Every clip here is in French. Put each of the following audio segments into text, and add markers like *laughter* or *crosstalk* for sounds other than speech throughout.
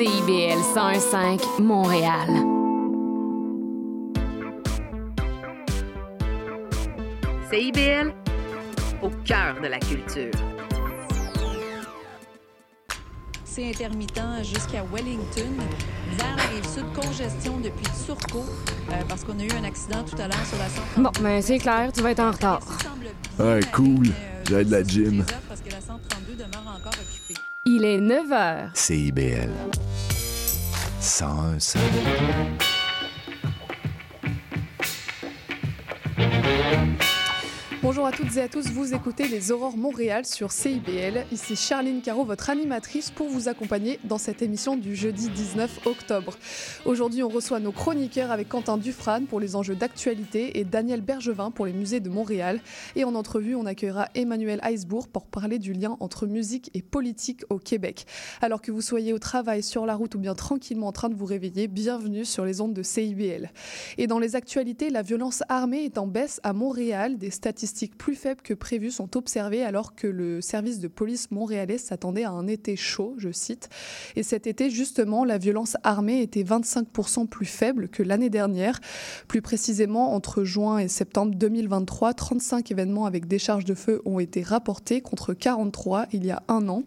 CIBL 105 Montréal. CIBL, au cœur de la culture. C'est intermittent jusqu'à Wellington. Vers la rive sud, congestion depuis Turcot, euh, parce qu'on a eu un accident tout à l'heure sur la 132. Bon, ben c'est clair, tu vas être en retard. Ouais, cool. J'ai de la gym. Parce que la 132 demeure encore occupée. Il est 9 h. CIBL. 101 Bonjour à toutes et à tous, vous écoutez les Aurores Montréal sur CIBL. Ici Charline Caro, votre animatrice, pour vous accompagner dans cette émission du jeudi 19 octobre. Aujourd'hui, on reçoit nos chroniqueurs avec Quentin Dufrane pour les enjeux d'actualité et Daniel Bergevin pour les musées de Montréal. Et en entrevue, on accueillera Emmanuel Heisbourg pour parler du lien entre musique et politique au Québec. Alors que vous soyez au travail, sur la route ou bien tranquillement en train de vous réveiller, bienvenue sur les ondes de CIBL. Et dans les actualités, la violence armée est en baisse à Montréal. Des statistiques plus faibles que prévues sont observées alors que le service de police montréalais s'attendait à un été chaud, je cite. Et cet été, justement, la violence armée était 25% plus faible que l'année dernière. Plus précisément, entre juin et septembre 2023, 35 événements avec décharge de feu ont été rapportés contre 43 il y a un an.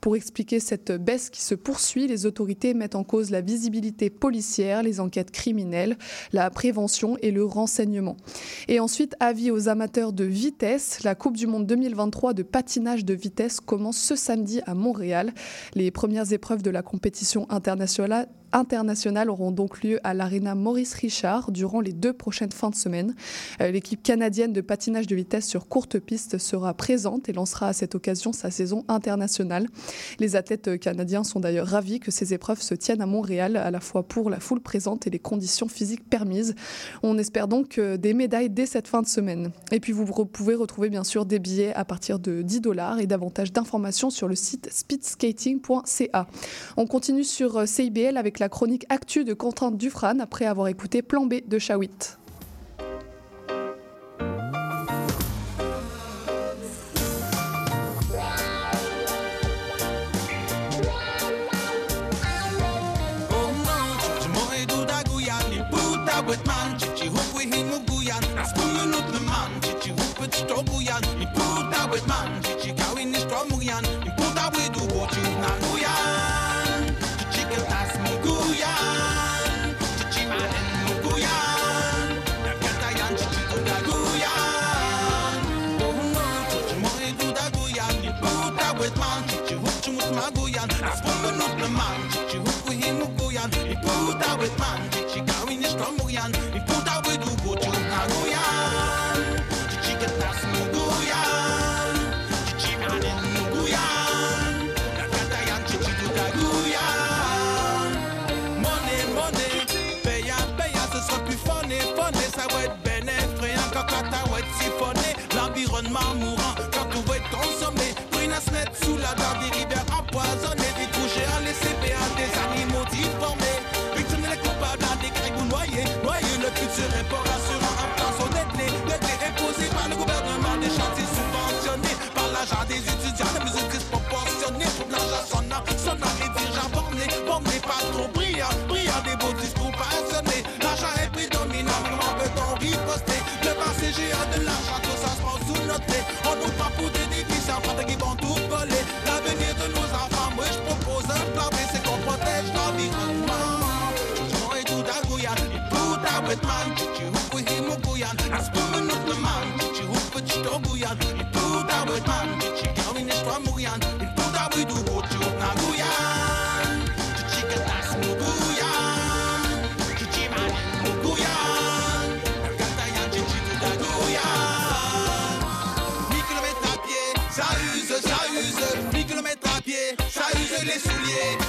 Pour expliquer cette baisse qui se poursuit, les autorités mettent en cause la visibilité policière, les enquêtes criminelles, la prévention et le renseignement. Et ensuite, avis aux amateurs de vitesse. La Coupe du Monde 2023 de patinage de vitesse commence ce samedi à Montréal. Les premières épreuves de la compétition internationale internationales auront donc lieu à l'Arena Maurice Richard durant les deux prochaines fins de semaine. Euh, L'équipe canadienne de patinage de vitesse sur courte piste sera présente et lancera à cette occasion sa saison internationale. Les athlètes canadiens sont d'ailleurs ravis que ces épreuves se tiennent à Montréal, à la fois pour la foule présente et les conditions physiques permises. On espère donc euh, des médailles dès cette fin de semaine. Et puis vous pouvez retrouver bien sûr des billets à partir de 10 dollars et davantage d'informations sur le site speedskating.ca. On continue sur euh, CIBL avec la chronique Actu de Quentin Dufran après avoir écouté Plan B de Chawit.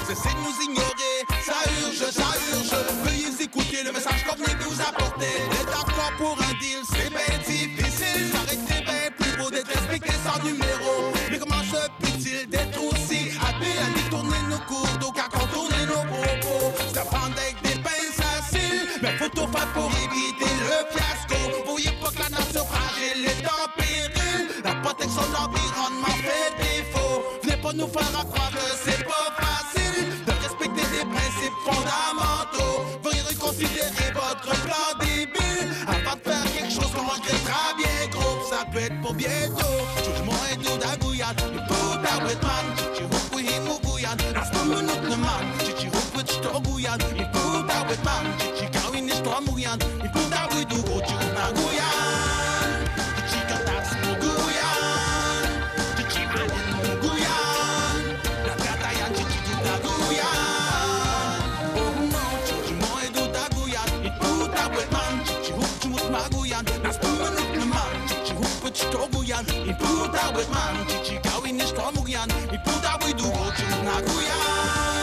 Cessez de nous ignorer, ça urge, ça urge. Veuillez écouter le message qu'on venait vous apporter. Être d'accord pour un deal, c'est bien difficile. Été bien plus beau d'être respecté sans numéro. Mais comment se peut-il d'être aussi habile à détourner nos cours d'eau qu'à contourner nos propos? Ça prend avec des pinces faciles, mais faut tout faire pour éviter le fiasco. Voyez pas que la nature fragile est en péril. La protection de l'environnement fait défaut. Venez pas nous faire croire que bet pobiedą Czuć moje duda gujan Buda bet man Czy hukły himu gujan Raz tam minutny man Czy ci hukły czto gujan I buda bet man Czy ci kawi niż to amujan I buda budu oczy na Czy ci katak smu Czy ci ani Na kata jan czy ci duda gujan Oh no Czy ci moje duda gujan I buda choć togujan Mi puta bez man, ci cigały nie stomugian Mi puta by długo czy na gujan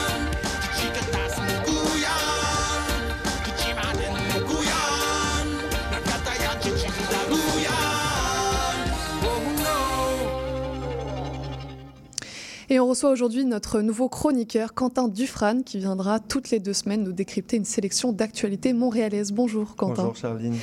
Et on reçoit aujourd'hui notre nouveau chroniqueur, Quentin Dufrane, qui viendra toutes les deux semaines nous décrypter une sélection d'actualités montréalaises. Bonjour Quentin. Bonjour Charline.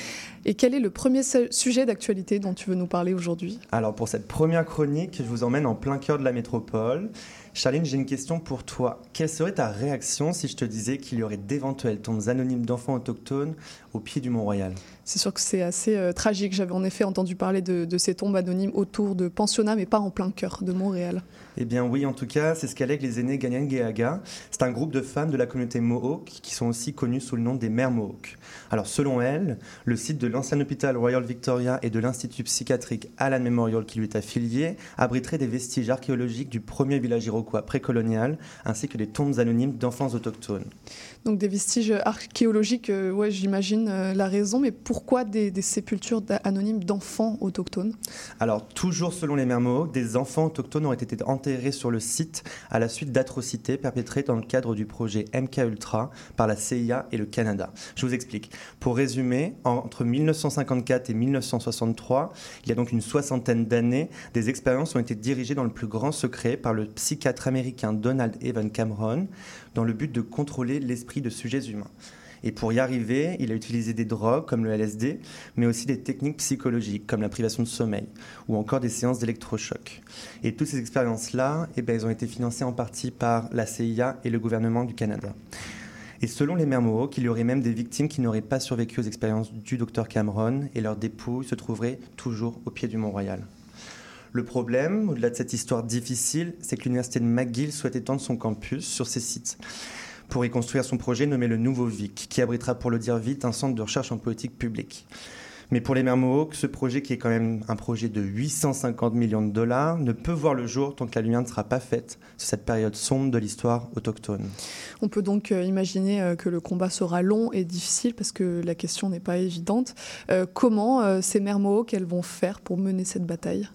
Et quel est le premier su- sujet d'actualité dont tu veux nous parler aujourd'hui? Alors pour cette première chronique, je vous emmène en plein cœur de la métropole. Charline, j'ai une question pour toi. Quelle serait ta réaction si je te disais qu'il y aurait d'éventuelles tombes anonymes d'enfants autochtones au pied du Mont-Royal C'est sûr que c'est assez euh, tragique. J'avais en effet entendu parler de, de ces tombes anonymes autour de pensionnats, mais pas en plein cœur de Montréal. Eh bien oui, en tout cas, c'est ce qu'allèguent les aînés Ganyangeaga. C'est un groupe de femmes de la communauté Mohawk qui sont aussi connues sous le nom des mères Mohawk. Alors selon elles, le site de l'ancien hôpital Royal Victoria et de l'institut psychiatrique Allan Memorial qui lui est affilié abriterait des vestiges archéologiques du premier village iroquois précolonial ainsi que des tombes anonymes d'enfants autochtones. Donc des vestiges archéologiques, euh, j'imagine euh, la raison, mais pourquoi des, sépultures anonymes d'enfants autochtones? Alors, toujours selon les mères Mohawk, des enfants autochtones auraient été enterrés sur le site à la suite d'atrocités perpétrées dans le cadre du projet MK Ultra par la CIA et le Canada. Je vous explique. Pour résumer, entre 1954 et 1963, il y a donc une soixantaine d'années, des expériences ont été dirigées dans le plus grand secret par le psychiatre américain Donald Evan Cameron dans le but de contrôler l'esprit de sujets humains. Et pour y arriver, il a utilisé des drogues comme le LSD, mais aussi des techniques psychologiques comme la privation de sommeil ou encore des séances d'électrochoc. Et toutes ces expériences-là, eh ben, elles ont été financées en partie par la CIA et le gouvernement du Canada. Et selon les mères Mohawk, il y aurait même des victimes qui n'auraient pas survécu aux expériences du docteur Cameron et leurs dépouilles se trouveraient toujours au pied du Mont-Royal. Le problème, au-delà de cette histoire difficile, c'est que l'université de McGill souhaite étendre son campus sur ces sites pour y construire son projet nommé le Nouveau VIC, qui abritera, pour le dire vite, un centre de recherche en politique publique. Mais pour les mères Mohawk, ce projet, qui est quand même un projet de 850 millions de dollars, ne peut voir le jour tant que la lumière ne sera pas faite sur cette période sombre de l'histoire autochtone. On peut donc euh, imaginer euh, que le combat sera long et difficile parce que la question n'est pas évidente. Euh, comment ces mères Mohawk, elles vont faire pour mener cette bataille?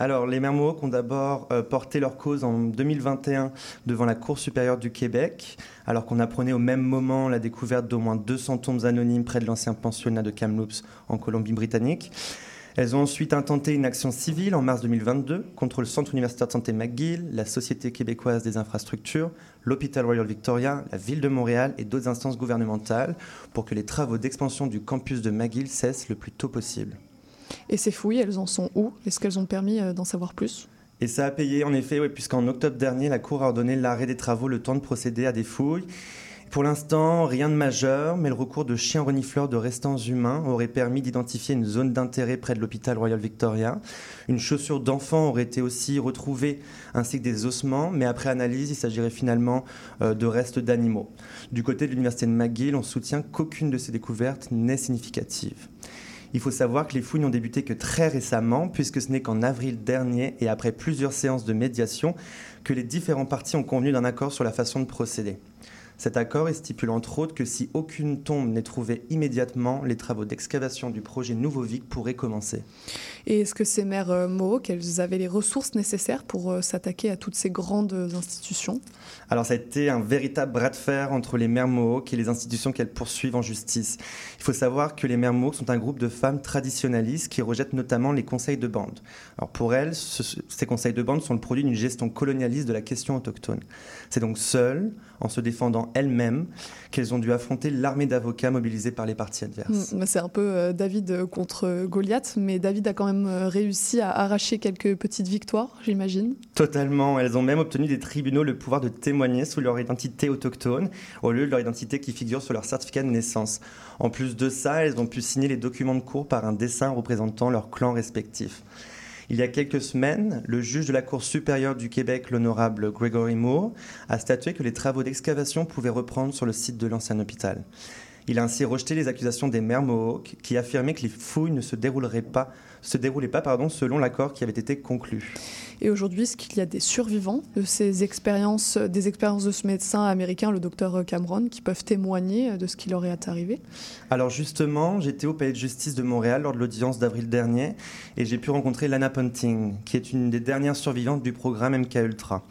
Alors, les mères ont d'abord euh, porté leur cause en 2021 devant la Cour supérieure du Québec, alors qu'on apprenait au même moment la découverte d'au moins 200 tombes anonymes près de l'ancien pensionnat de Kamloops en Colombie-Britannique. Elles ont ensuite intenté une action civile en mars 2022 contre le Centre universitaire de santé McGill, la Société québécoise des infrastructures, l'hôpital Royal Victoria, la ville de Montréal et d'autres instances gouvernementales pour que les travaux d'expansion du campus de McGill cessent le plus tôt possible. Et ces fouilles, elles en sont où? Est-ce qu'elles ont permis euh, d'en savoir plus? Et ça a payé, en effet, puisqu'en octobre dernier, la Cour a ordonné l'arrêt des travaux, le temps de procéder à des fouilles. Pour l'instant, rien de majeur, mais le recours de chiens renifleurs de restants humains aurait permis d'identifier une zone d'intérêt près de l'hôpital Royal Victoria. Une chaussure d'enfant aurait été aussi retrouvée, ainsi que des ossements, mais après analyse, il s'agirait finalement euh, de restes d'animaux. Du côté de l'université de McGill, on soutient qu'aucune de ces découvertes n'est significative. Il faut savoir que les fouilles n'ont débuté que très récemment, puisque ce n'est qu'en avril dernier et après plusieurs séances de médiation que les différents partis ont convenu d'un accord sur la façon de procéder. Cet accord il stipule entre autres que si aucune tombe n'est trouvée immédiatement, les travaux d'excavation du projet Nouveau Vic pourraient commencer. Et est-ce que ces mères euh, Mohawk, elles avaient les ressources nécessaires pour euh, s'attaquer à toutes ces grandes institutions? Alors ça a été un véritable bras de fer entre les mères Mohawk et les institutions qu'elles poursuivent en justice. Il faut savoir que les mères Mohawk sont un groupe de femmes traditionnalistes qui rejettent notamment les conseils de bande. Alors pour elles, ce- ces conseils de bande sont le produit d'une gestion colonialiste de la question autochtone. C'est donc seules, en se défendant elles-mêmes, qu'elles ont dû affronter l'armée d'avocats mobilisés par les partis adverses. Bah, C'est un peu euh, David contre Goliath, mais David a quand même euh, réussi à arracher quelques petites victoires, j'imagine. Totalement. Elles ont même obtenu des tribunaux le pouvoir de témoigner sous leur identité autochtone, au lieu de leur identité qui figure sur leur certificat de naissance. En plus de ça, elles ont pu signer les documents de cour par un dessin représentant leur clan respectif. Il y a quelques semaines, le juge de la Cour supérieure du Québec, l'honorable Gregory Moore, a statué que les travaux d'excavation pouvaient reprendre sur le site de l'ancien hôpital. Il a ainsi rejeté les accusations des maires Mohawks qui affirmaient que les fouilles ne se dérouleraient pas, se déroulaient pas pardon, selon l'accord qui avait été conclu. Et aujourd'hui, est-ce qu'il y a des survivants de ces expériences, des expériences de ce médecin américain, le docteur Cameron, qui peuvent témoigner de ce qui leur est arrivé? Alors justement, j'étais au Palais de justice de Montréal lors de l'audience d'avril dernier et j'ai pu rencontrer Lana Ponting, qui est une des dernières survivantes du programme MK Ultra.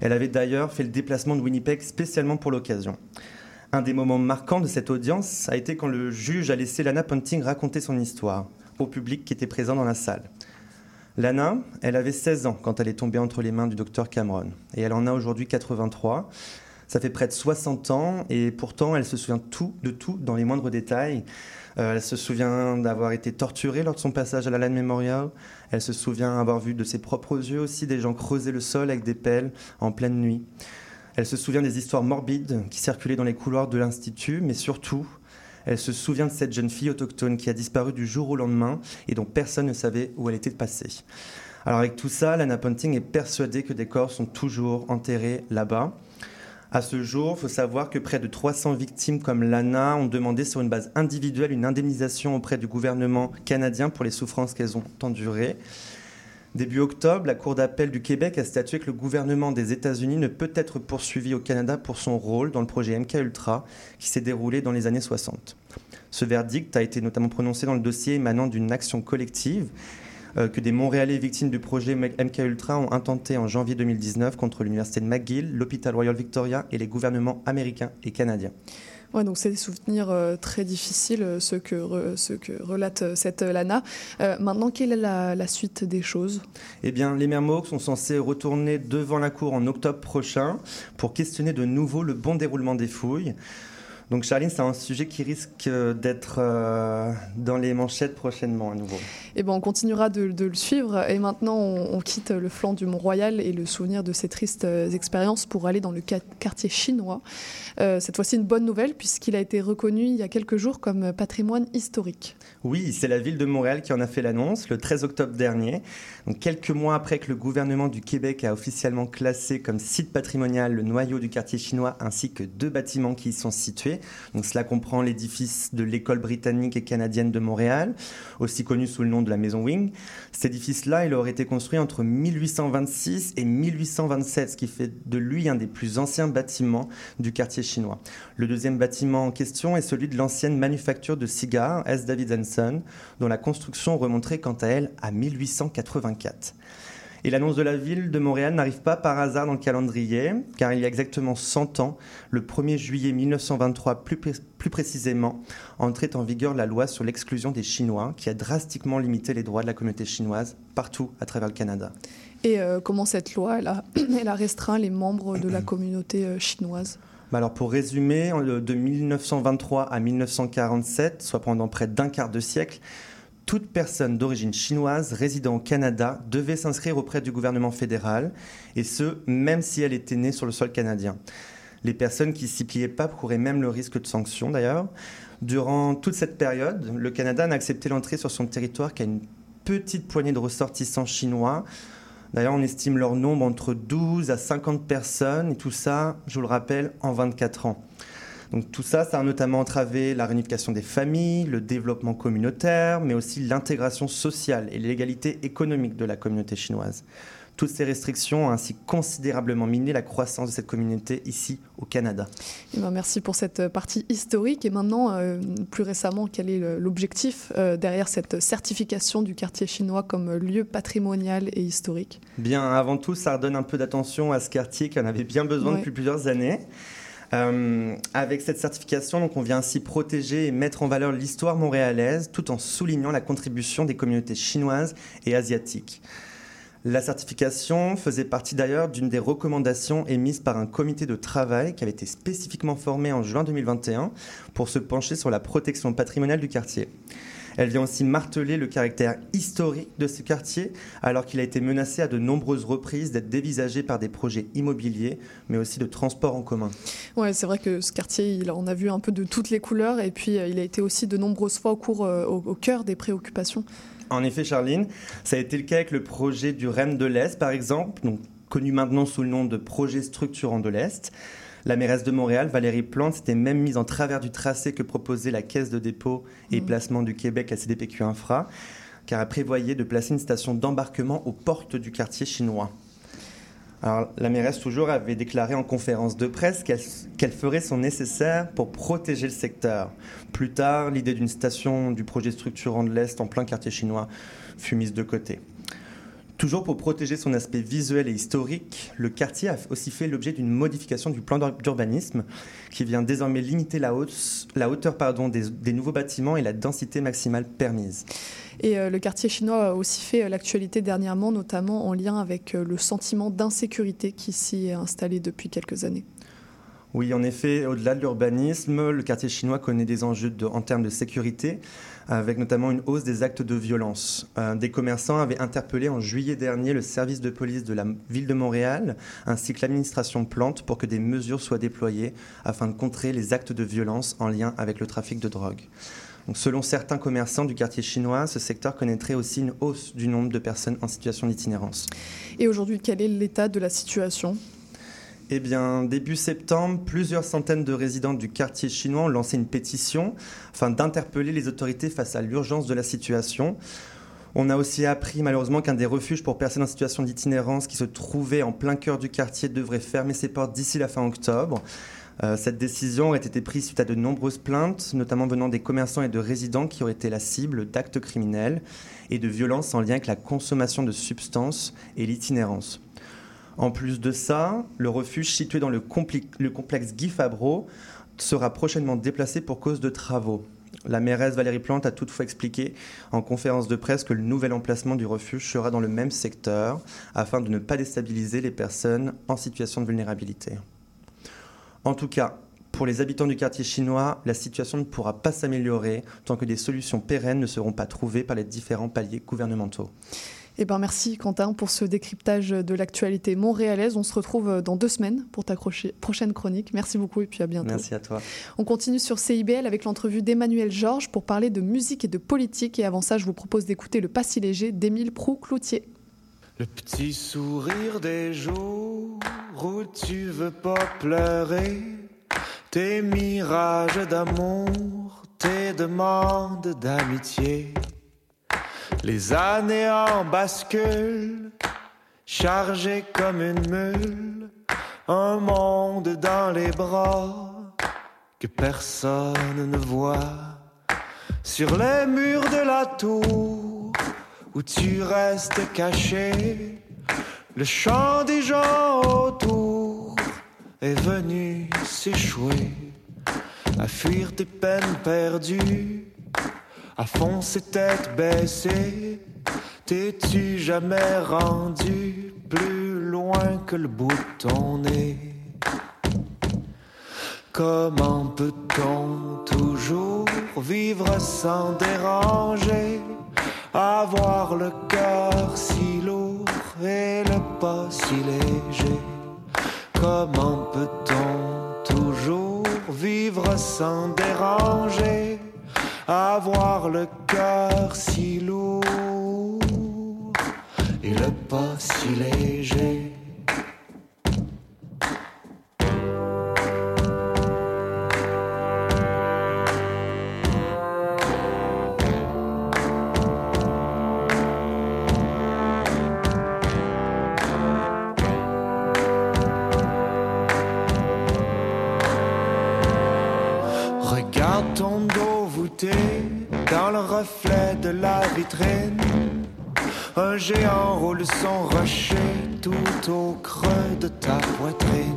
Elle avait d'ailleurs fait le déplacement de Winnipeg spécialement pour l'occasion. Un des moments marquants de cette audience a été quand le juge a laissé Lana Ponting raconter son histoire au public qui était présent dans la salle. Lana, elle avait 16 ans quand elle est tombée entre les mains du docteur Cameron et elle en a aujourd'hui 83. Ça fait près de 60 ans et pourtant elle se souvient tout de tout dans les moindres détails. Euh, elle se souvient d'avoir été torturée lors de son passage à la Land Memorial. Elle se souvient avoir vu de ses propres yeux aussi des gens creuser le sol avec des pelles en pleine nuit. Elle se souvient des histoires morbides qui circulaient dans les couloirs de l'Institut, mais surtout, elle se souvient de cette jeune fille autochtone qui a disparu du jour au lendemain et dont personne ne savait où elle était passée. Alors avec tout ça, Lana Ponting est persuadée que des corps sont toujours enterrés là-bas. À ce jour, il faut savoir que près de 300 victimes comme Lana ont demandé sur une base individuelle une indemnisation auprès du gouvernement canadien pour les souffrances qu'elles ont endurées. Début octobre, la Cour d'appel du Québec a statué que le gouvernement des États-Unis ne peut être poursuivi au Canada pour son rôle dans le projet MK Ultra qui s'est déroulé dans les années 60. Ce verdict a été notamment prononcé dans le dossier émanant d'une action collective euh, que des Montréalais victimes du projet MK Ultra ont intenté en janvier 2019 contre l'Université de McGill, l'hôpital Royal Victoria et les gouvernements américains et canadiens. Ouais, donc c'est des souvenirs euh, très difficiles, euh, ceux que, relate euh, cette Lana. Maintenant, quelle est la, suite des choses? Eh bien, les Mermoks sont censés retourner devant la Cour en octobre prochain pour questionner de nouveau le bon déroulement des fouilles. Donc Charline, c'est un sujet qui risque d'être euh, dans les manchettes prochainement à nouveau. Eh ben, on continuera de, de le suivre et maintenant on, on, quitte le flanc du Mont-Royal et le souvenir de ces tristes expériences pour aller dans le quartier chinois. Euh, cette fois-ci une bonne nouvelle puisqu'il a été reconnu il y a quelques jours comme patrimoine historique. Oui, c'est la ville de Montréal qui en a fait l'annonce le 13 octobre dernier. Donc quelques mois après que le gouvernement du Québec a officiellement classé comme site patrimonial le noyau du quartier chinois ainsi que deux bâtiments qui y sont situés. Cela comprend l'édifice de l'école britannique et canadienne de Montréal, aussi connu sous le nom de la Maison Wing. Cet édifice-là, il aurait été construit entre 1826 et 1827, ce qui fait de lui un des plus anciens bâtiments du quartier chinois. Le deuxième bâtiment en question est celui de l'ancienne manufacture de cigares S. David Son, dont la construction remonterait quant à elle à 1884. Et l'annonce de la ville de Montréal n'arrive pas par hasard dans le calendrier, car il y a exactement 100 ans, le 1er juillet 1923 plus, pré plus précisément, entrait en vigueur la loi sur l'exclusion des Chinois, qui a drastiquement limité les droits de la communauté chinoise partout à travers le Canada. Et euh, comment cette loi, elle a, *clears throat* elle a, restreint les membres de la communauté euh, chinoise? Bah alors pour résumer, de 1923 à 1947, soit pendant près d'un quart de siècle, toute personne d'origine chinoise résidant au Canada devait s'inscrire auprès du gouvernement fédéral, et ce, même si elle était née sur le sol canadien. Les personnes qui s'y pliaient pas couraient même le risque de sanctions d'ailleurs. Durant toute cette période, le Canada n'a accepté l'entrée sur son territoire qu'à une petite poignée de ressortissants chinois. D'ailleurs, on estime leur nombre entre 12 à 50 personnes, et tout ça, je vous le rappelle, en 24 ans. Donc tout ça, ça a notamment entravé la réunification des familles, le développement communautaire, mais aussi l'intégration sociale et l'égalité économique de la communauté chinoise. Toutes ces restrictions ont ainsi considérablement miné la croissance de cette communauté ici au Canada. Et ben merci pour cette partie historique. Et maintenant, euh, plus récemment, quel est l'objectif euh, derrière cette certification du quartier chinois comme lieu patrimonial et historique? Bien, avant tout, ça redonne un peu d'attention à ce quartier qui en avait bien besoin ouais. depuis plusieurs années. Euh, avec cette certification, donc, on vient ainsi protéger et mettre en valeur l'histoire montréalaise tout en soulignant la contribution des communautés chinoises et asiatiques. La certification faisait partie d'ailleurs d'une des recommandations émises par un comité de travail qui avait été spécifiquement formé en juin 2021 pour se pencher sur la protection patrimoniale du quartier. Elle vient aussi marteler le caractère historique de ce quartier, alors qu'il a été menacé à de nombreuses reprises d'être dévisagé par des projets immobiliers, mais aussi de transport en commun. Ouais, c'est vrai que ce quartier, il, on a vu un peu de toutes les couleurs, et puis euh, il a été aussi de nombreuses fois au, cours, euh, au, au cœur des préoccupations. En effet, Charline, ça a été le cas avec le projet du REM de l'Est, par exemple, donc, connu maintenant sous le nom de projet structurant de l'Est. La mairesse de Montréal, Valérie Plante, s'était même mise en travers du tracé que proposait la Caisse de dépôt et Mhm. placement du Québec, la CDPQ Infra, car elle prévoyait de placer une station d'embarquement aux portes du quartier chinois. Alors, la mairesse, toujours, avait déclaré en conférence de presse qu'elle qu'elle ferait son nécessaire pour protéger le secteur. Plus tard, l'idée d'une station du projet structurant de l'Est en plein quartier chinois fut mise de côté. Toujours pour protéger son aspect visuel et historique, le quartier a aussi fait l'objet d'une modification du plan d'urbanisme qui vient désormais limiter la, hausse- la hauteur pardon, des, des nouveaux bâtiments et la densité maximale permise. Et euh, le quartier chinois a aussi fait euh, l'actualité dernièrement, notamment en lien avec euh, le sentiment d'insécurité qui s'y est installé depuis quelques années. Oui, en effet, au-delà de l'urbanisme, le quartier chinois connaît des enjeux de- en termes de sécurité, avec notamment une hausse des actes de violence. Des commerçants avaient interpellé en juillet dernier le service de police de la ville de Montréal, ainsi que l'administration Plante, pour que des mesures soient déployées afin de contrer les actes de violence en lien avec le trafic de drogue. Selon certains commerçants du quartier chinois, ce secteur connaîtrait aussi une hausse du nombre de personnes en situation d'itinérance. Et aujourd'hui, quel est l'état de la situation? Eh bien, début septembre, plusieurs centaines de résidents du quartier chinois ont lancé une pétition afin d'interpeller les autorités face à l'urgence de la situation. On a aussi appris malheureusement qu'un des refuges pour personnes en situation d'itinérance qui se trouvait en plein cœur du quartier devrait fermer ses portes d'ici la fin octobre. Euh, cette décision aurait été prise suite à de nombreuses plaintes, notamment venant des commerçants et de résidents qui auraient été la cible d'actes criminels et de violences en lien avec la consommation de substances et l'itinérance. En plus de ça, le refuge situé dans le, complexe Guy Fabreau sera prochainement déplacé pour cause de travaux. La mairesse Valérie Plante a toutefois expliqué en conférence de presse que le nouvel emplacement du refuge sera dans le même secteur afin de ne pas déstabiliser les personnes en situation de vulnérabilité. En tout cas, pour les habitants du quartier chinois, la situation ne pourra pas s'améliorer tant que des solutions pérennes ne seront pas trouvées par les différents paliers gouvernementaux. Eh ben merci Quentin pour ce décryptage de l'actualité montréalaise. On se retrouve dans deux semaines pour ta prochaine chronique. Merci beaucoup et puis à bientôt. Merci à toi. On continue sur CIBL avec l'entrevue d'Emmanuel Georges pour parler de musique et de politique. Et avant ça, je vous propose d'écouter Le Pas si léger d'Émile Proux-Cloutier. Le petit sourire des jours où tu veux pas pleurer, tes mirages d'amour, tes demandes d'amitié. Les années en bascule, chargées comme une mule, un monde dans les bras que personne ne voit. Sur les murs de la tour où tu restes caché, le chant des gens autour est venu s'échouer, à fuir tes peines perdues, à foncer tête baissée. T'es-tu jamais rendu plus loin que le bout ton nez? Comment peut-on toujours vivre sans déranger, avoir le cœur si lourd et le pas si léger? Comment peut-on toujours vivre sans déranger, avoir le cœur si lourd et le pas si léger? Poitrine.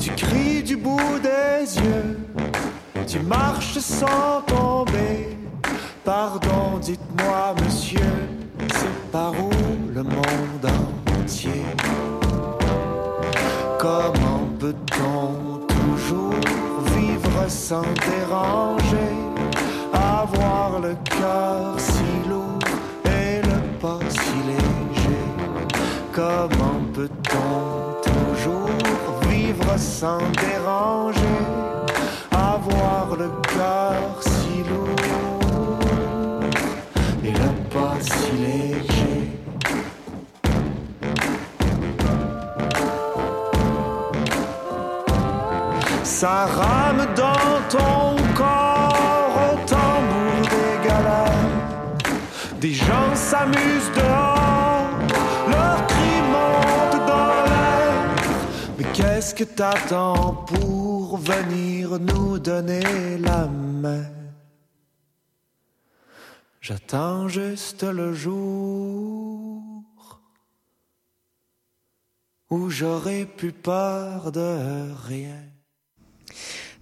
Tu cries du bout des yeux, tu marches sans tomber. Pardon, dites-moi, monsieur, c'est par où le monde entier? Comment peut-on toujours vivre sans déranger, avoir le le cœur sans déranger, avoir le cœur si lourd et le pas si léger? Ça rame dans ton corps au tambour des galères. Des gens s'amusent que t'attends pour venir nous donner la main? J'attends juste le jour où j'aurai plus peur de rien.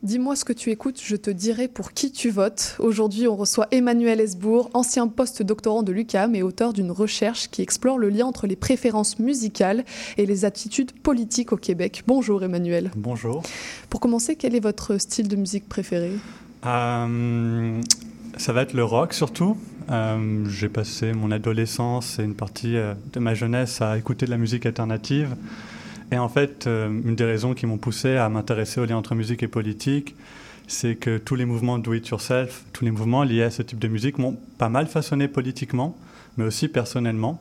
Dis-moi ce que tu écoutes, je te dirai pour qui tu votes. Aujourd'hui, on reçoit Emmanuel Esbourg, ancien post-doctorant de l'UCAM et auteur d'une recherche qui explore le lien entre les préférences musicales et les attitudes politiques au Québec. Bonjour Emmanuel. Bonjour. Pour commencer, quel est votre style de musique préféré? Euh, ça va être le rock surtout. Euh, J'ai passé mon adolescence et une partie euh, de ma jeunesse à écouter de la musique alternative. Et en fait, euh, une des raisons qui m'ont poussé à m'intéresser au lien entre musique et politique, c'est que tous les mouvements do it yourself, tous les mouvements liés à ce type de musique m'ont pas mal façonné politiquement, mais aussi personnellement.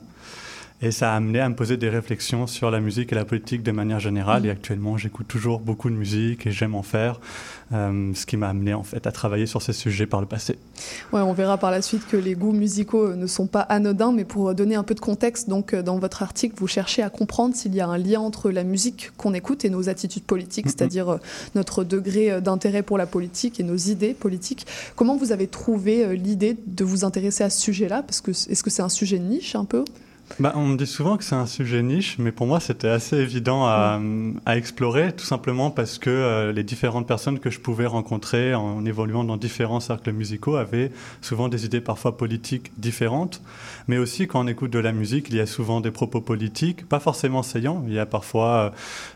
Et ça a amené à me poser des réflexions sur la musique et la politique de manière générale. Et actuellement, j'écoute toujours beaucoup de musique et j'aime en faire, euh, ce qui m'a amené en fait à travailler sur ces sujets par le passé. Ouais, on verra par la suite que les goûts musicaux euh, ne sont pas anodins, mais pour donner un peu de contexte, donc euh, dans votre article, vous cherchez à comprendre s'il y a un lien entre la musique qu'on écoute et nos attitudes politiques, Mhm. c'est-à-dire euh, notre degré euh, d'intérêt pour la politique et nos idées politiques. Comment vous avez trouvé euh, l'idée de vous intéresser à ce sujet-là? Parce que est-ce que c'est un sujet niche un peu? Bah, on me dit souvent que c'est un sujet niche, mais pour moi c'était assez évident à, explorer, tout simplement parce que euh, les différentes personnes que je pouvais rencontrer en évoluant dans différents cercles musicaux avaient souvent des idées parfois politiques différentes, mais aussi quand on écoute de la musique, il y a souvent des propos politiques, pas forcément saillants, il y a parfois euh,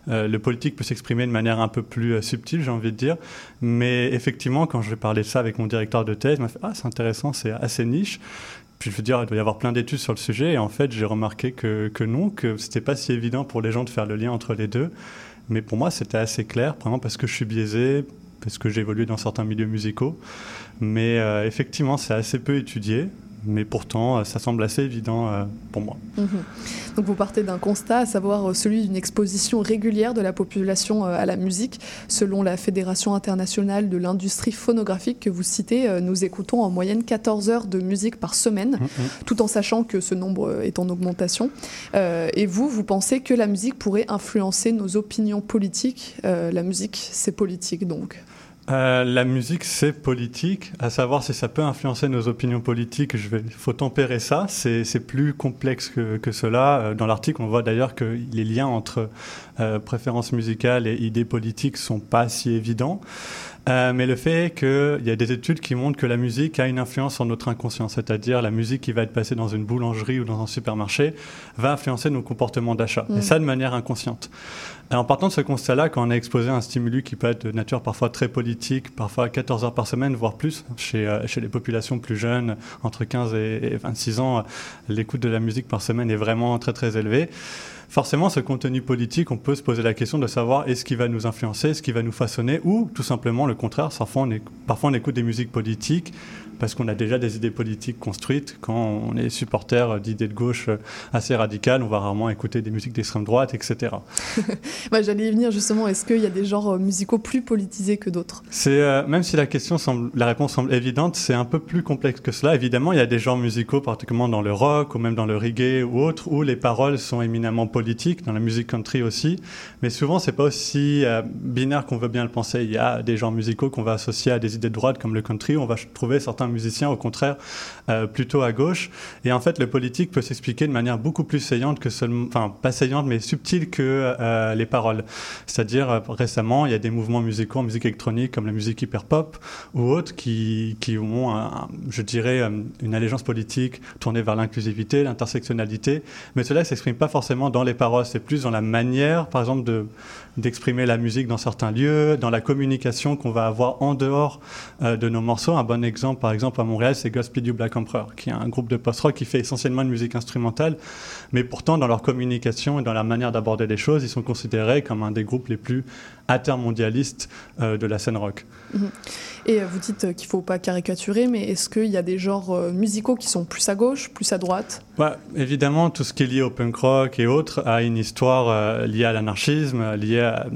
euh, le politique peut s'exprimer de manière un peu plus subtile, j'ai envie de dire, mais effectivement quand je parler de ça avec mon directeur de thèse, il m'a fait ah c'est intéressant, c'est assez niche. Puis je veux dire, il doit y avoir plein d'études sur le sujet, et en fait, j'ai remarqué que, que non, que c'était pas si évident pour les gens de faire le lien entre les deux. Mais pour moi, c'était assez clair, vraiment parce que je suis biaisé, parce que j'ai évolué dans certains milieux musicaux. Mais euh, effectivement, c'est assez peu étudié, mais pourtant, euh, ça semble assez évident euh, pour moi. Mhm. Donc vous partez d'un constat, à savoir euh, celui d'une exposition régulière de la population à la musique. Selon la Fédération internationale de l'industrie phonographique que vous citez, nous écoutons en moyenne 14 heures de musique par semaine, Mhm. tout en sachant que ce nombre est en augmentation. Et vous, vous pensez que la musique pourrait influencer nos opinions politiques La musique, c'est politique donc? Euh, la musique, c'est politique. À savoir si ça peut influencer nos opinions politiques, vais, faut tempérer ça. C'est c'est plus complexe que, que cela. Euh, Dans l'article, on voit d'ailleurs que les liens entre euh, préférences musicales et idées politiques sont pas si évidents. Euh, mais le fait est qu'il y a des études qui montrent que la musique a une influence sur notre inconscient, c'est-à-dire la musique qui va être passée dans une boulangerie ou dans un supermarché va influencer nos comportements d'achat, Mm. et ça de manière inconsciente. Et en partant de ce constat-là, quand on est exposé à un stimulus qui peut être de nature parfois très politique, parfois 14 heures par semaine, voire plus, chez, euh, chez les populations plus jeunes, entre 15 et, et 26 ans, l'écoute de la musique par semaine est vraiment très très élevée. Forcément, ce contenu politique, on peut se poser la question de savoir est-ce qu'il va nous influencer, est-ce qu'il va nous façonner, ou tout simplement le contraire. Parfois, on, on écoute des musiques politiques parce qu'on a déjà des idées politiques construites. Quand on est supporter d'idées de gauche assez radicales, on va rarement écouter des musiques d'extrême droite, etc. Bah, *laughs* J'allais y venir justement, est-ce qu'il y a des genres euh, musicaux plus politisés que d'autres? C'est euh, même si la question semble, la réponse semble évidente, c'est un peu plus complexe que cela. Évidemment, il y a des genres musicaux, particulièrement dans le rock ou même dans le reggae ou autre, où les paroles sont éminemment politiques, dans la musique country aussi. Mais souvent, c'est pas aussi euh, binaire qu'on veut bien le penser. Il y a des genres musicaux qu'on va associer à des idées de droite comme le country. où On va trouver certains musiciens, au contraire, euh, plutôt à gauche. Et en fait, le politique peut s'expliquer de manière beaucoup plus saillante que seulement, enfin, pas saillante, mais subtile que euh, les paroles. C'est-à-dire, euh, récemment, il y a des mouvements musicaux en musique électronique comme la musique hyper-pop ou autres qui, qui ont, je dirais, une allégeance politique tournée vers l'inclusivité, l'intersectionnalité. Mais cela ne s'exprime pas forcément dans les paroles, c'est plus dans la manière, par exemple, de d'exprimer la musique dans certains lieux, dans la communication qu'on va avoir en dehors de nos morceaux. Un bon exemple, par exemple, à Montréal, c'est Godspeed You Black Emperor, qui est un groupe de post-rock qui fait essentiellement une musique instrumentale, mais pourtant, dans leur communication et dans la manière d'aborder les choses, ils sont considérés comme un des groupes les plus intermondialistes euh, de la scène rock. Mhm. Et euh, vous dites qu'il ne faut pas caricaturer, mais est-ce qu'il y a des genres euh, musicaux qui sont plus à gauche, plus à droite? Ouais, Évidemment, tout ce qui est lié au punk rock et autres a une histoire euh, liée à l'anarchisme, liée à,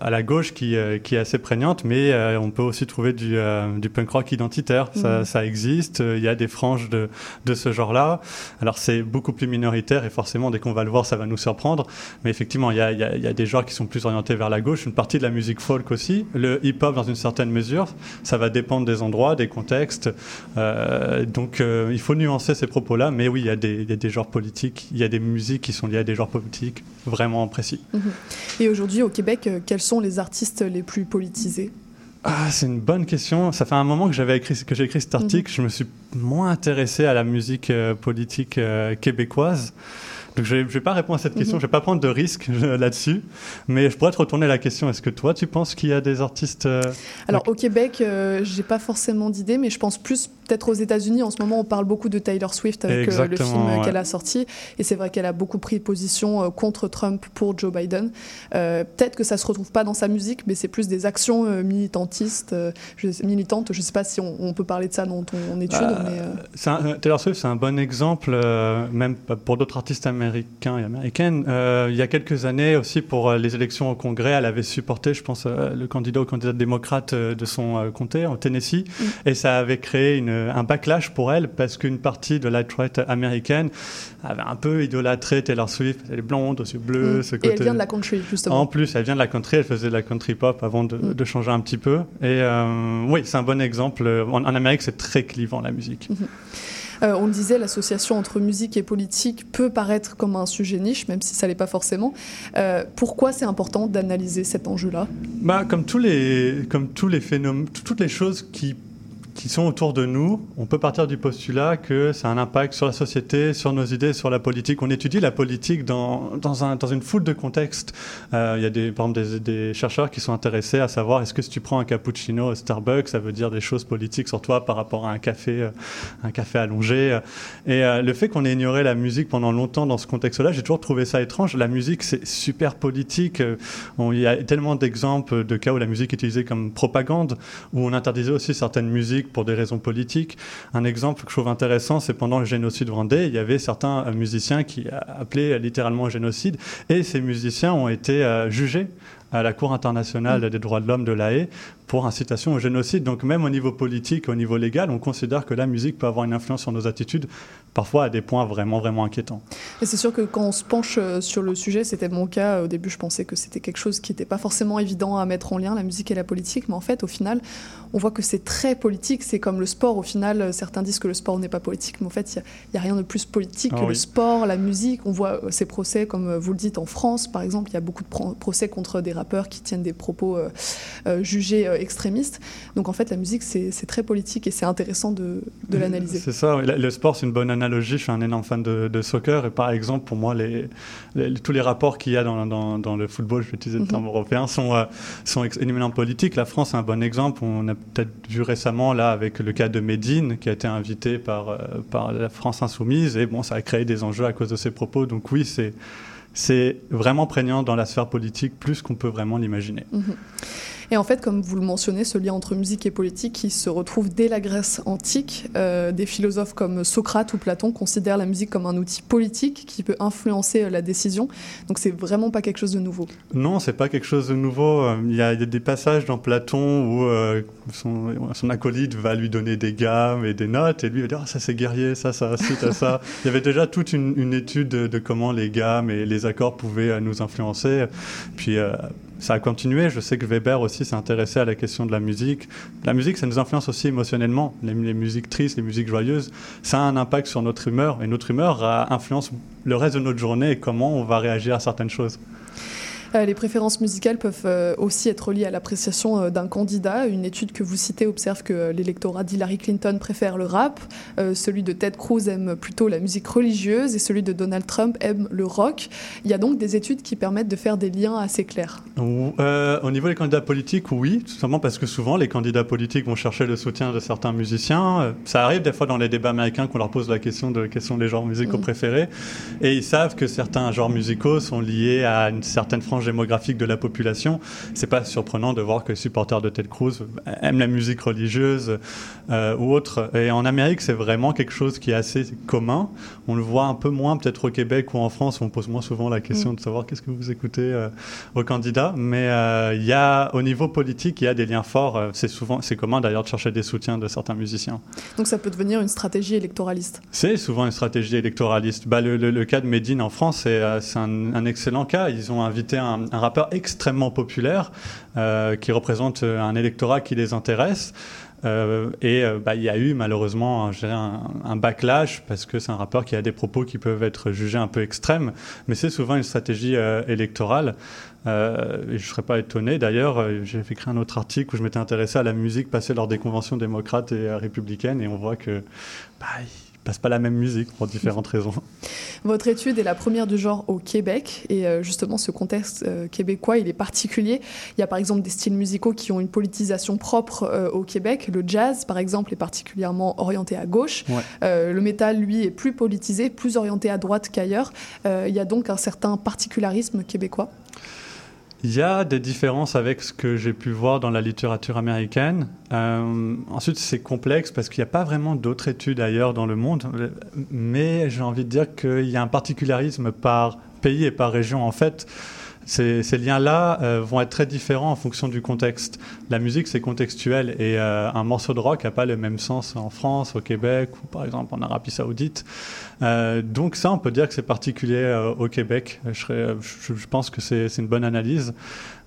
à, la gauche qui, qui, est assez prégnante, mais on peut aussi trouver du, du punk rock identitaire. Ça, mhm. ça, existe, il y a des franges de, de ce genre-là. Alors c'est beaucoup plus minoritaire et forcément, dès qu'on va le voir, ça va nous surprendre. Mais effectivement, il y a, il y a, il y a des genres qui sont plus orientés vers la gauche, une partie de la musique folk aussi, le hip-hop dans une certaine mesure. Ça va dépendre des endroits, des contextes. Euh, donc euh, il faut nuancer ces propos-là. Mais oui, il y, a des, des, genres politiques, il y a des musiques qui sont liées à des genres politiques vraiment précis. Mhm. Et aujourd'hui, au Québec, euh, quels sont les artistes les plus politisés? Ah, c'est une bonne question. Ça fait un moment que j'avais écrit que j'ai écrit cet article. Mhm. Je me suis moins intéressé à la musique politique québécoise. Donc je ne vais pas répondre à cette question, mhm. je ne vais pas prendre de risque là-dessus, mais je pourrais te retourner la question. Est-ce que toi, tu penses qu'il y a des artistes euh, Alors au Québec, euh, je n'ai pas forcément d'idée, mais je pense plus peut-être aux États-Unis. En ce moment, on parle beaucoup de Taylor Swift avec euh, le film qu'elle a sorti, et c'est vrai qu'elle a beaucoup pris position contre Trump pour Joe Biden. peut-être que ça se retrouve pas dans sa musique, mais c'est plus des actions militantistes, militantes. Je ne sais pas si on, peut parler de ça dans ton étude. mais, Taylor Swift, c'est un bon exemple, même pour d'autres artistes américains américains et américaines. Euh, il y a quelques années aussi pour euh, les élections au Congrès, elle avait supporté, je pense, euh, le candidat ou candidat démocrate de son comté en Tennessee, mm. et ça avait créé une, un backlash pour elle parce qu'une partie de la droite américaine avait un peu idolâtré Taylor Swift. Elle est blonde, aux yeux bleus, mm. ce côté. Et elle vient de la country justement. En plus, elle vient de la country. Elle faisait de la country pop avant de, mm. de changer un petit peu. Et oui, c'est un bon exemple. En, Amérique, c'est très clivant la musique. Euh, on le disait, l'association entre musique et politique peut paraître comme un sujet niche, même si ça l'est pas forcément. Euh, pourquoi c'est important d'analyser cet enjeu-là? Bah, comme tous les, comme tous les phénomènes, toutes les choses qui qui sont autour de nous, on peut partir du postulat que ça a un impact sur la société, sur nos idées, sur la politique. On étudie la politique dans, dans, un, dans une foule de contextes. Euh, il y a des, par des, chercheurs qui sont intéressés à savoir est-ce que si tu prends un cappuccino au Starbucks, ça veut dire des choses politiques sur toi par rapport à un café, euh, un café allongé? Et euh, le fait qu'on ait ignoré la musique pendant longtemps dans ce contexte-là, j'ai toujours trouvé ça étrange. La musique, c'est super politique. il y a tellement d'exemples de cas où la musique est utilisée comme propagande, où on interdisait aussi certaines musiques pour des raisons politiques. Un exemple que je trouve intéressant, c'est pendant le génocide rwandais, il y avait certains euh, musiciens qui appelaient littéralement au génocide, et ces musiciens ont été euh, jugés à la Cour internationale mm. des droits de l'homme de La Haye pour incitation au génocide. Donc même au niveau politique, au niveau légal, on considère que la musique peut avoir une influence sur nos attitudes, parfois à des points vraiment, vraiment inquiétants. Et c'est sûr que quand on se penche euh, sur le sujet, c'était mon cas, au début je pensais que c'était quelque chose qui n'était pas forcément évident à mettre en lien, la musique et la politique, mais en fait au final, on voit que c'est très politique, c'est comme le sport, au final, certains disent que le sport n'est pas politique, mais en fait il n'y a, rien de plus politique que ah le sport, la musique, on voit euh, ces procès, comme euh, vous le dites, en France par exemple, il y a beaucoup de procès contre des rappeurs qui tiennent des propos jugés extrémistes. Donc en fait, la musique, c'est très politique et c'est intéressant de, de l'analyser. C'est ça, le sport, c'est une bonne analogie. Je suis un énorme fan de, soccer et par exemple, pour moi, les, tous les rapports qu'il y a dans, dans, le football, je vais utiliser le terme mhm. européen, sont, euh, sont éminemment politiques. La France est un bon exemple. On a peut-être vu récemment, là, avec le cas de Médine, qui a été invité par, euh, par la France Insoumise et bon, ça a créé des enjeux à cause de ses propos. Donc oui, c'est c'est vraiment prégnant dans la sphère politique plus qu'on peut vraiment l'imaginer. Mhm. Et en fait, comme vous le mentionnez, ce lien entre musique et politique qui se retrouve dès la Grèce antique. Euh, des philosophes comme Socrate ou Platon considèrent la musique comme un outil politique qui peut influencer euh, la décision. Donc c'est vraiment pas quelque chose de nouveau. Non, c'est pas quelque chose de nouveau. Euh, il y a, des passages dans Platon où son, acolyte va lui donner des gammes et des notes et lui va dire ah, ça c'est guerrier, ça ça c'est ça. *laughs* Il y avait déjà toute une, étude de, comment les gammes et les accords pouvaient nous influencer. Puis ça a continué. Je sais que Weber aussi s'est intéressé à la question de la musique. La musique, ça nous influence aussi émotionnellement. Les, musiques tristes, les musiques joyeuses, ça a un impact sur notre humeur. Et notre humeur influence le reste de notre journée et comment on va réagir à certaines choses. Euh, les préférences musicales peuvent euh, aussi être liées à l'appréciation euh, d'un candidat. Une étude que vous citez observe que l'électorat d'Hillary Clinton préfère le rap, celui de Ted Cruz aime plutôt la musique religieuse et celui de Donald Trump aime le rock. Il y a donc des études qui permettent de faire des liens assez clairs. au niveau des candidats politiques, oui, tout simplement parce que souvent les candidats politiques vont chercher le soutien de certains musiciens. Ça arrive des fois dans les débats américains qu'on leur pose la question de quels sont les genres musicaux mm. préférés et ils savent que certains genres musicaux sont liés à une certaine frange démographique de la population. C'est pas surprenant de voir que les supporters de Ted Cruz aiment la musique religieuse euh, ou autre. Et en Amérique, c'est vraiment quelque chose qui est assez commun. On le voit un peu moins peut-être au Québec ou en France, on pose moins souvent la question mm. de savoir qu'est-ce que vous écoutez euh, aux candidats. Mais euh, il y a, au niveau politique, il y a des liens forts. c'est souvent, c'est commun d'ailleurs de chercher des soutiens de certains musiciens. Donc ça peut devenir une stratégie électoraliste. C'est souvent une stratégie électoraliste. Bah, le, cas de Medine en France, c'est un, un, excellent cas. Ils ont invité un, un rappeur extrêmement populaire euh, qui représente un électorat qui les intéresse. Euh, et euh, bah, il y a eu malheureusement un, un, backlash parce que c'est un rappeur qui a des propos qui peuvent être jugés un peu extrêmes, mais c'est souvent une stratégie électorale. et je ne serais pas étonné d'ailleurs, j'ai écrit un autre article où je m'étais intéressé à la musique passée lors des conventions démocrates et républicaines et on voit que bah, passe pas la même musique pour différentes raisons. Votre étude est la première du genre au Québec et euh, justement ce contexte euh, québécois il est particulier. Il y a par exemple des styles musicaux qui ont une politisation propre euh, au Québec. Le jazz par exemple est particulièrement orienté à gauche. le métal lui est plus politisé, plus orienté à droite qu'ailleurs. il y a donc un certain particularisme québécois. Il y a des différences avec ce que j'ai pu voir dans la littérature américaine. Euh, ensuite, c'est complexe parce qu'il n'y a pas vraiment d'autres études ailleurs dans le monde. Mais j'ai envie de dire qu'il y a un particularisme par pays et par région. En fait, ces, liens-là euh, vont être très différents en fonction du contexte. La musique, c'est contextuel et euh, un morceau de rock n'a pas le même sens en France, au Québec ou par exemple en Arabie Saoudite. Euh, donc ça, on peut dire que c'est particulier au Québec. Je, je, pense que c'est une bonne analyse.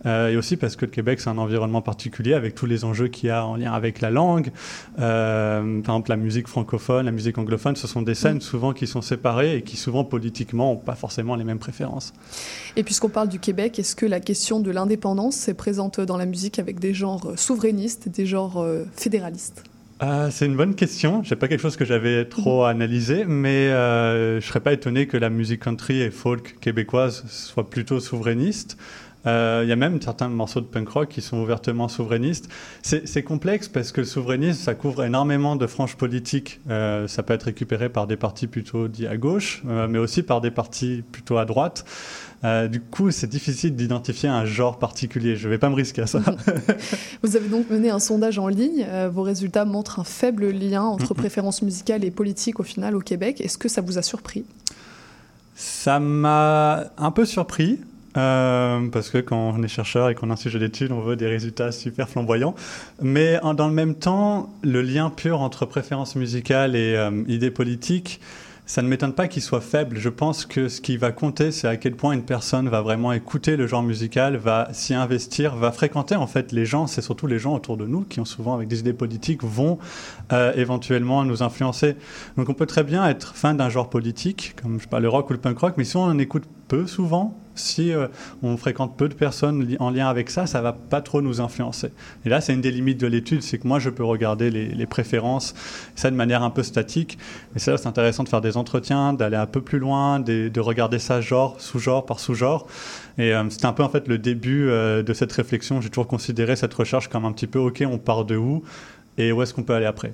Euh, et aussi parce que le Québec, c'est un environnement particulier avec tous les enjeux qu'il y a en lien avec la langue. Euh, par exemple, la musique francophone, la musique anglophone, ce sont des scènes souvent qui sont séparées et qui souvent politiquement n'ont pas forcément les mêmes préférences. Et puisqu'on parle du Québec, est-ce que la question de l'indépendance est présente dans la musique avec des genres souverainistes et des genres euh, fédéralistes? C'est une bonne question. C'est pas quelque chose que j'avais trop mhm. analysé, mais je serais pas étonné que la musique country et folk québécoise soit plutôt souverainiste. Euh, il y a même certains morceaux de punk rock qui sont ouvertement souverainistes. C'est complexe parce que le souverainisme, ça couvre énormément de franges politiques. Euh, ça peut être récupéré par des partis plutôt dits à gauche, euh, mais aussi par des partis plutôt à droite. du coup, c'est difficile d'identifier un genre particulier. Je ne vais pas me risquer à ça. *laughs* Vous avez donc mené un sondage en ligne. vos résultats montrent un faible lien entre préférences musicales et politiques au final au Québec. Est-ce que ça vous a surpris? Ça m'a un peu surpris. Euh, parce que quand on est chercheur et qu'on a un sujet d'étude, on veut des résultats super flamboyants. Mais dans le même temps, le lien pur entre préférence musicale et euh, idées politiques, ça ne m'étonne pas qu'il soit faible. Je pense que ce qui va compter, c'est à quel point une personne va vraiment écouter le genre musical, va s'y investir, va fréquenter en fait les gens. C'est surtout les gens autour de nous qui ont souvent avec des idées politiques vont euh, éventuellement nous influencer. Donc on peut très bien être fan d'un genre politique, comme je parle le rock ou le punk rock, mais si on en écoute peu souvent, si euh, on fréquente peu de personnes en lien avec ça, ça va pas trop nous influencer. Et là, c'est une des limites de l'étude, c'est que moi, je peux regarder les, préférences, ça de manière un peu statique. Mais ça, c'est intéressant de faire des entretiens, d'aller un peu plus loin, de, regarder ça genre, sous-genre par sous-genre. Et euh, c'était un peu en fait le début euh, de cette réflexion. J'ai toujours considéré cette recherche comme un petit peu, ok, on part de où? Et où est-ce qu'on peut aller après?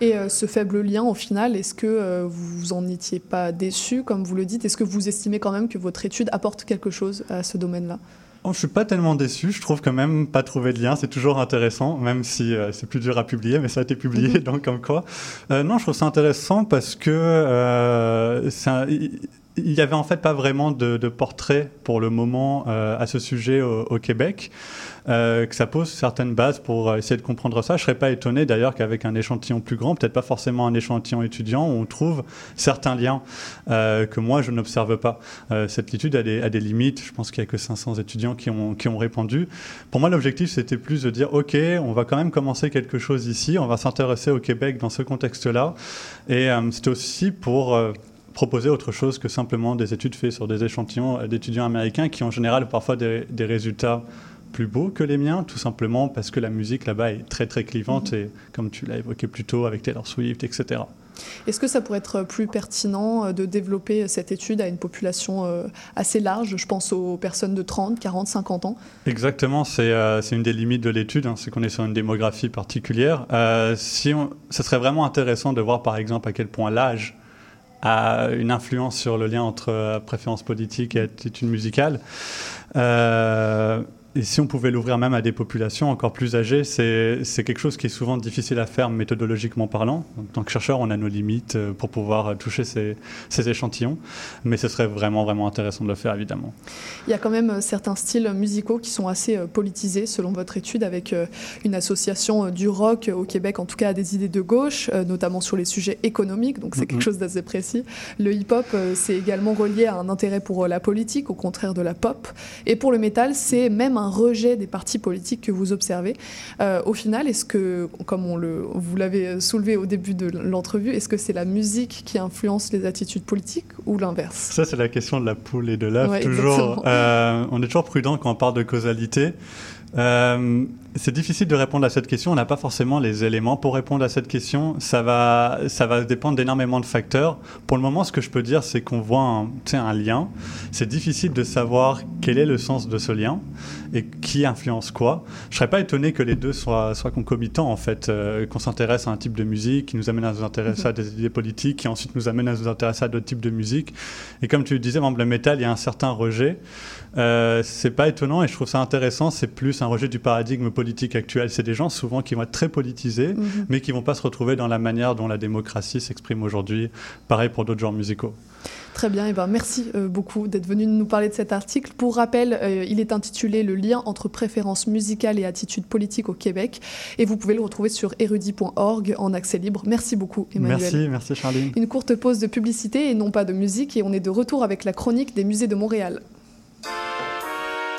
Et euh, ce faible lien, au final, est-ce que euh, vous en étiez pas déçu, comme vous le dites? Est-ce que vous estimez quand même que votre étude apporte quelque chose à ce domaine-là? Oh, je suis pas tellement déçu. Je trouve quand même pas trouver de lien, c'est toujours intéressant, même si euh, c'est plus dur à publier, mais ça a été publié, mhm. *laughs* donc comme quoi. non, je trouve ça intéressant parce que il n'y avait en fait pas vraiment de, portrait pour le moment à ce sujet au Québec. Euh, que ça pose certaines bases pour euh, essayer de comprendre ça. Je serais pas étonné d'ailleurs qu'avec un échantillon plus grand, peut-être pas forcément un échantillon étudiant, on trouve certains liens euh, que moi je n'observe pas. cette étude a des, limites. Je pense qu'il y a que 500 étudiants qui ont, qui ont répondu. Pour moi, l'objectif c'était plus de dire ok, on va quand même commencer quelque chose ici, on va s'intéresser au Québec dans ce contexte-là, et c'était aussi pour proposer autre chose que simplement des études faites sur des échantillons d'étudiants américains qui en général parfois des, des résultats plus beaux que les miens, tout simplement parce que la musique là-bas est très très clivante et comme tu l'as évoqué plus tôt avec Taylor Swift, etc. Est-ce que ça pourrait être plus pertinent euh, de développer cette étude à une population euh, assez large? Je pense aux personnes de 30, 40, 50 ans. Exactement, c'est euh, une des limites de l'étude, hein, c'est qu'on est sur une démographie particulière. Euh, si on, ce serait vraiment intéressant de voir par exemple à quel point l'âge a une influence sur le lien entre euh, préférence politique et attitude musicale. Euh, et si on pouvait l'ouvrir même à des populations encore plus âgées, c'est quelque chose qui est souvent difficile à faire méthodologiquement parlant. En tant que chercheur, on a nos limites euh, pour pouvoir toucher ces, ces échantillons, mais ce serait vraiment, vraiment intéressant de le faire, évidemment. Il y a quand même euh, certains styles musicaux qui sont assez euh, politisés, selon votre étude, avec une association du rock au Québec, en tout cas à des idées de gauche, notamment sur les sujets économiques, donc c'est quelque chose d'assez précis. Le hip-hop, c'est également relié à un intérêt pour la politique, au contraire de la pop. Et pour le métal, c'est même un rejet des partis politiques que vous observez. Euh, au final, est-ce que, comme on le, vous l'avez soulevé au début de l'entrevue, est-ce que c'est la musique qui influence les attitudes politiques ou l'inverse? Ça, c'est la question de la poule et de l'œuf. Ouais, toujours, euh, on est toujours prudent quand on parle de causalité. Euh, c'est difficile de répondre à cette question. On n'a pas forcément les éléments pour répondre à cette question. Ça va, ça va dépendre d'énormément de facteurs. Pour le moment, ce que je peux dire, c'est qu'on voit un, un lien. C'est difficile de savoir quel est le sens de ce lien et qui influence quoi. Je serais pas étonné que les deux soient, soient concomitants, en fait, euh, qu'on s'intéresse à un type de musique qui nous amène à nous intéresser à des idées politiques, qui ensuite nous amène à nous intéresser à d'autres types de musique. Et comme tu le disais, le métal, il y a un certain rejet. Euh, c'est pas étonnant et je trouve ça intéressant. C'est plus un rejet du paradigme politique actuel. C'est des gens souvent qui vont être très politisés, -hmm. mais qui vont pas se retrouver dans la manière dont la démocratie s'exprime aujourd'hui. Pareil pour d'autres genres musicaux. Très bien, et ben merci euh, beaucoup d'être venu nous parler de cet article. Pour rappel, euh, il est intitulé Le lien entre préférences musicales et attitudes politiques au Québec, et vous pouvez le retrouver sur érudit.org en accès libre. Merci beaucoup, Emmanuel. Merci, merci Charlie. Une courte pause de publicité et non pas de musique, et on est de retour avec la chronique des musées de Montréal.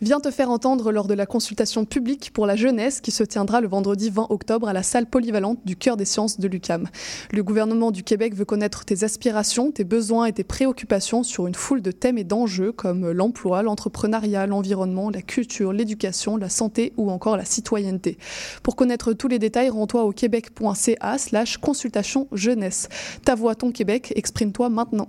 vient te faire entendre lors de la consultation publique pour la jeunesse qui se tiendra le vendredi 20 octobre à la salle polyvalente du Cœur des sciences de l'UCAM. Le gouvernement du Québec veut connaître tes aspirations, tes besoins et tes préoccupations sur une foule de thèmes et d'enjeux comme l'emploi, l'entrepreneuriat, l'environnement, la culture, l'éducation, la santé ou encore la citoyenneté. Pour connaître tous les détails, rends-toi au québec.ca slash consultation jeunesse. Ta voix, ton Québec, exprime-toi maintenant.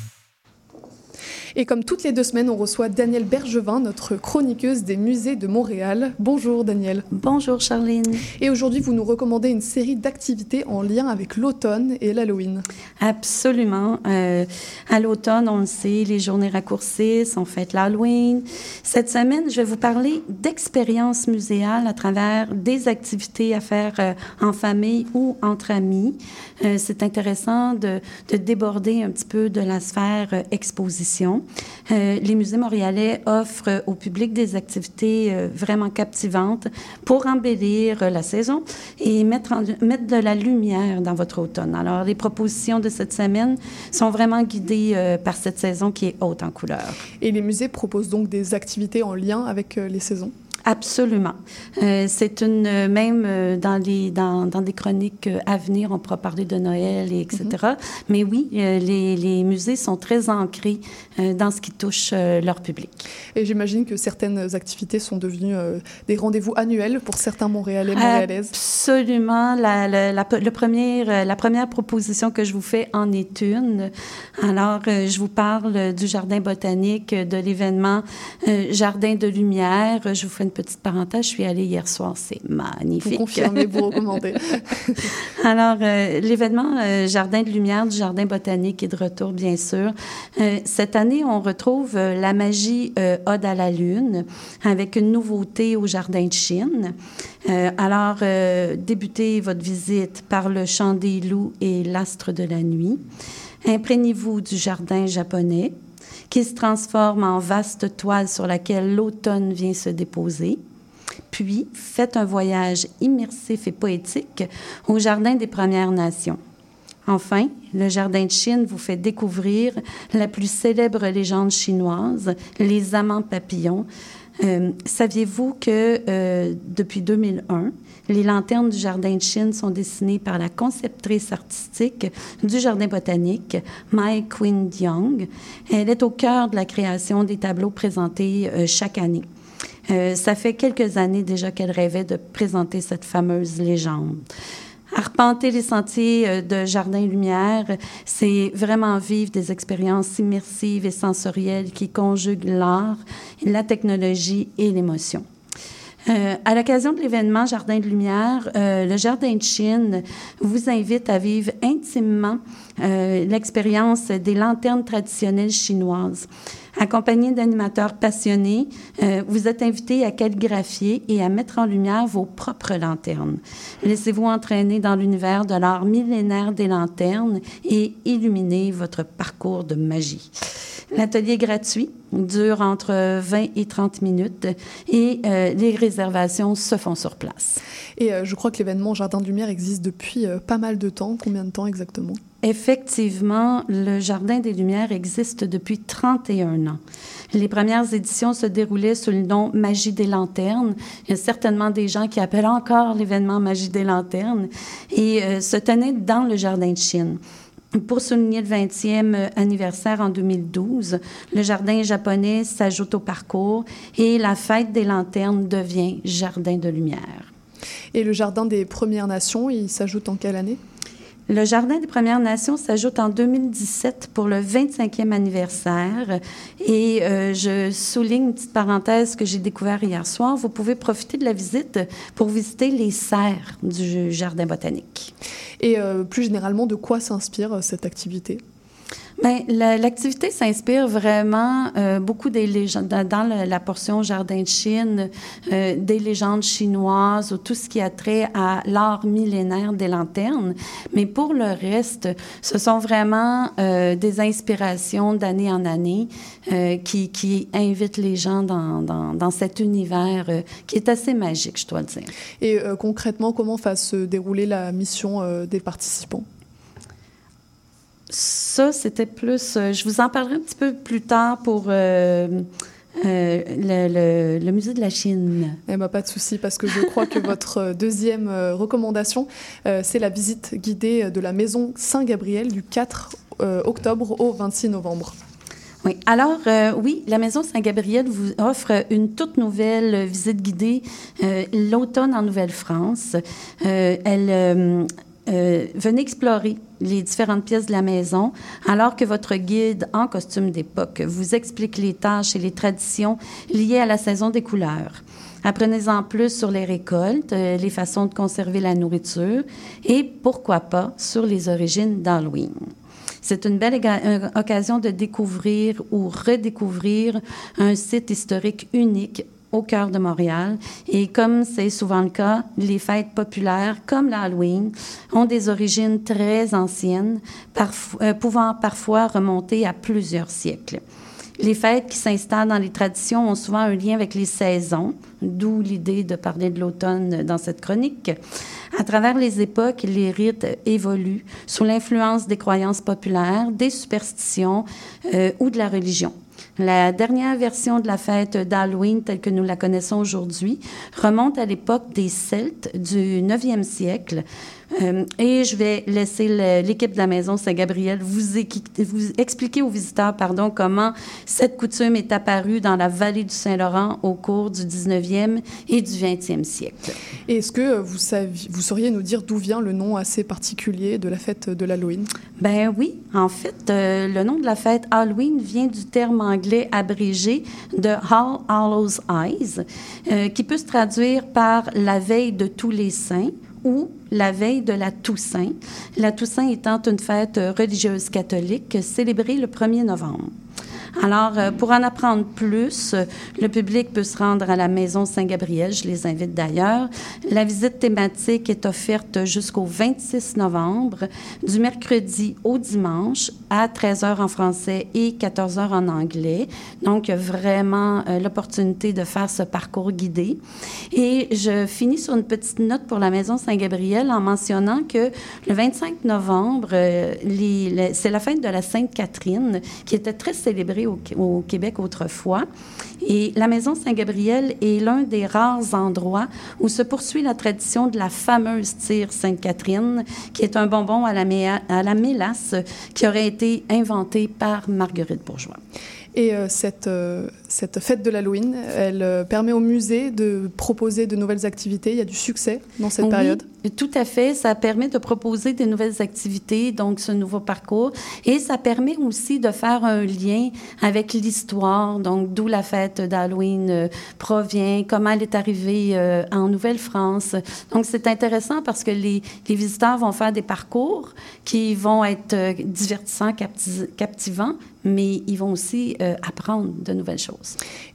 Et comme toutes les deux semaines, on reçoit Danielle Bergevin, notre chroniqueuse des musées de Montréal. Bonjour Danielle. Bonjour Charline. Et aujourd'hui, vous nous recommandez une série d'activités en lien avec l'automne et l'Halloween. Absolument. Euh, à l'automne, on le sait, les journées raccourcissent, on fête l'Halloween. Cette semaine, je vais vous parler d'expériences muséales à travers des activités à faire euh, en famille ou entre amis. Euh, C'est intéressant de, de, déborder un petit peu de la sphère euh, Euh, les musées montréalais offrent euh, au public des activités euh, vraiment captivantes pour embellir la saison et mettre, mettre de la lumière dans votre automne. Alors, les propositions de cette semaine sont vraiment guidées par cette saison qui est haute en couleurs. Et les musées proposent donc des activités en lien avec les saisons? Absolument. Euh, c'est une euh, même euh, dans les dans, dans des chroniques euh, à venir, on pourra parler de Noël et etc. Mais oui, les, les musées sont très ancrés dans ce qui touche leur public. Et j'imagine que certaines activités sont devenues des rendez-vous annuels pour certains Montréalais, Montréalaises. Absolument. La, la, la, le premier, la première proposition que je vous fais en est une. Alors, je vous parle du jardin botanique, de l'événement Jardin de lumière. Je vous fais une petite parenthèse. Je suis allée hier soir. C'est magnifique. Vous confirmez, vous recommandez. *laughs* Alors, euh, l'événement euh, Jardin de lumière du Jardin botanique est de retour, bien sûr. Euh, cette année, on retrouve la magie Ode à la Lune avec une nouveauté au Jardin de Chine. Alors, débutez votre visite par le chant des loups et l'astre de la nuit. Imprégnez-vous du jardin japonais qui se transforme en vaste toile sur laquelle l'automne vient se déposer. Puis, faites un voyage immersif et poétique au Jardin des Premières Nations. Enfin, le Jardin de Chine vous fait découvrir la plus célèbre légende chinoise, les amants papillons. Euh, Saviez-vous que euh, depuis 2001, les lanternes du Jardin de Chine sont dessinées par la conceptrice artistique du Jardin botanique, Mai Quinn Young. Elle est au cœur de la création des tableaux présentés euh, chaque année. Euh, ça fait quelques années déjà qu'elle rêvait de présenter cette fameuse légende. Arpenter les sentiers euh, de Jardin Lumière, c'est vraiment vivre des expériences immersives et sensorielles qui conjuguent l'art, la technologie et l'émotion. Euh, à l'occasion de l'événement Jardin de Lumière, euh, le Jardin de Chine vous invite à vivre intimement euh, l'expérience des lanternes traditionnelles chinoises. Accompagné d'animateurs passionnés, euh, vous êtes invité à calligraphier et à mettre en lumière vos propres lanternes. Laissez-vous entraîner dans l'univers de l'art millénaire des lanternes et illuminer votre parcours de magie. L'atelier gratuit, dure entre 20 et 30 minutes et euh, les réservations se font sur place. Et euh, je crois que l'événement Jardin de Lumière existe depuis euh, pas mal de temps. Combien de temps exactement? Effectivement, le Jardin des Lumières existe depuis 31 ans. Les premières éditions se déroulaient sous le nom Magie des Lanternes. Il y a certainement des gens qui appellent encore l'événement Magie des Lanternes et euh, se tenait dans le Jardin de Chine. Pour souligner le 20e anniversaire en 2012, le jardin japonais s'ajoute au parcours et la fête des lanternes devient Jardin de lumière. Et le Jardin des Premières Nations, il s'ajoute en quelle année? Le Jardin des Premières Nations s'ajoute en 2017 pour le 25e anniversaire. Et euh, je souligne une petite parenthèse que j'ai découvert hier soir. Vous pouvez profiter de la visite pour visiter les serres du Jardin botanique. Et euh, plus généralement, de quoi s'inspire euh, cette activité? Bien, la- l'activité s'inspire vraiment euh, beaucoup des légendes, dans, la, portion Jardin de Chine, euh, des légendes chinoises ou tout ce qui a trait à l'art millénaire des lanternes. Mais pour le reste, ce sont vraiment euh, des inspirations d'année en année qui, invitent les gens dans, dans, cet univers qui est assez magique, je dois le dire. Et concrètement, comment va se dérouler la mission des participants? Ça, c'était plus. euh, je vous en parlerai un petit peu plus tard pour euh, euh, le, le- le musée de la Chine. Eh ben, pas de souci, parce que je crois que *laughs* votre deuxième recommandation, c'est la visite guidée de la maison Saint-Gabriel du 4 euh, octobre au 26 novembre. Oui. Alors, euh, oui, la Maison Saint-Gabriel vous offre une toute nouvelle visite guidée, euh, l'automne en Nouvelle-France. Euh, elle. venez explorer les différentes pièces de la maison alors que votre guide en costume d'époque vous explique les tâches et les traditions liées à la saison des couleurs. Apprenez-en plus sur les récoltes, euh, les façons de conserver la nourriture et pourquoi pas sur les origines d'Halloween. C'est une belle euh, occasion de découvrir ou redécouvrir un site historique unique au cœur de Montréal. Et comme c'est souvent le cas, les fêtes populaires, comme l'Halloween, ont des origines très anciennes, euh, pouvant parfois remonter à plusieurs siècles. Les fêtes qui s'installent dans les traditions ont souvent un lien avec les saisons, d'où l'idée de parler de l'automne dans cette chronique. À travers les époques, les rites évoluent sous l'influence des croyances populaires, des superstitions euh, ou de la religion. La dernière version de la fête d'Halloween telle que nous la connaissons aujourd'hui remonte à l'époque des Celtes du 9e siècle. Euh, et je vais laisser l'équipe de la Maison Saint-Gabriel vous, expliquer aux visiteurs pardon, comment cette coutume est apparue dans la vallée du Saint-Laurent au cours du 19e et du 20e siècle. Est-ce que vous, saviez, vous sauriez nous dire d'où vient le nom assez particulier de la fête de l'Halloween? Ben oui, en fait, euh, le nom de la fête Halloween vient du terme anglais abrégé de All Hallows Eyes, euh, qui peut se traduire par la veille de tous les saints ou la veille de la Toussaint. La Toussaint étant une fête religieuse catholique célébrée le 1er novembre. Alors, euh, pour en apprendre plus, euh, le public peut se rendre à la Maison Saint-Gabriel. Je les invite d'ailleurs. La visite thématique est offerte jusqu'au 26 novembre, du mercredi au dimanche, à 13h en français et 14h en anglais. Donc, vraiment euh, l'opportunité de faire ce parcours guidé. Et je finis sur une petite note pour la Maison Saint-Gabriel en mentionnant que le 25 novembre, c'est la fête de la Sainte-Catherine qui était très célébrée au, Québec autrefois. Et la Maison Saint-Gabriel est l'un des rares endroits où se poursuit la tradition de la fameuse tire Sainte-Catherine, qui est un bonbon à la, à la mélasse qui aurait été inventé par Marguerite Bourgeois. Et euh, cette, euh, cette fête de l'Halloween, elle euh, permet au musée de proposer de nouvelles activités. Il y a du succès dans cette Oui, période. Tout à fait. Ça permet de proposer des nouvelles activités, donc ce nouveau parcours. Et ça permet aussi de faire un lien avec l'histoire, donc d'où la fête d'Halloween euh, provient, comment elle est arrivée euh, en Nouvelle-France. Donc c'est intéressant parce que les, les visiteurs vont faire des parcours qui vont être euh, divertissants, capti- captivants, mais ils vont aussi apprendre de nouvelles choses.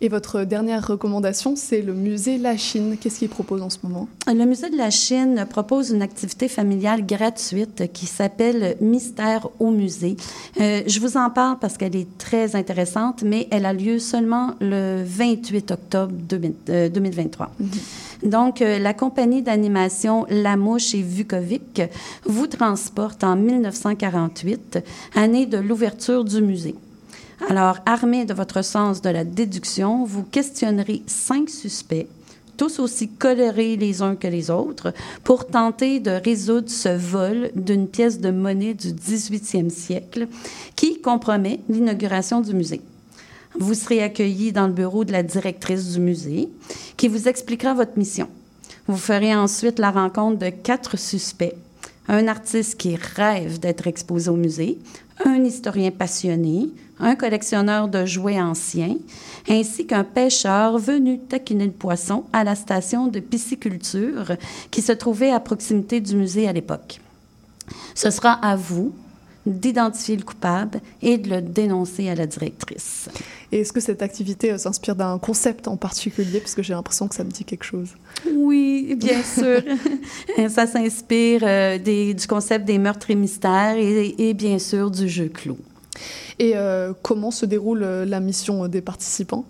Et votre dernière recommandation, c'est le musée La Chine. Qu'est-ce qu'il propose en ce moment? Le Musée de la Chine propose une activité familiale gratuite qui s'appelle Mystère au musée. Euh, je vous en parle parce qu'elle est très intéressante, mais elle a lieu seulement le 28 octobre 2000 euh, 2023. Donc, euh, la compagnie d'animation La Mouche et Vukovic vous transporte en 1948, année de l'ouverture du musée. Alors, armé de votre sens de la déduction, vous questionnerez cinq suspects, tous aussi colorés les uns que les autres, pour tenter de résoudre ce vol d'une pièce de monnaie du 18e siècle qui compromet l'inauguration du musée. Vous serez accueilli dans le bureau de la directrice du musée qui vous expliquera votre mission. Vous ferez ensuite la rencontre de quatre suspects. Un artiste qui rêve d'être exposé au musée, un historien passionné, un collectionneur de jouets anciens, ainsi qu'un pêcheur venu taquiner le poisson à la station de pisciculture qui se trouvait à proximité du musée à l'époque. Ce sera à vous d'identifier le coupable et de le dénoncer à la directrice. Et est-ce que cette activité euh, s'inspire d'un concept en particulier? Parce que j'ai l'impression que ça me dit quelque chose. Oui, bien *laughs* sûr. ça s'inspire euh, du concept des meurtres et mystères et, et bien sûr du jeu clos. Et euh, comment se déroule euh, la mission euh, des participants?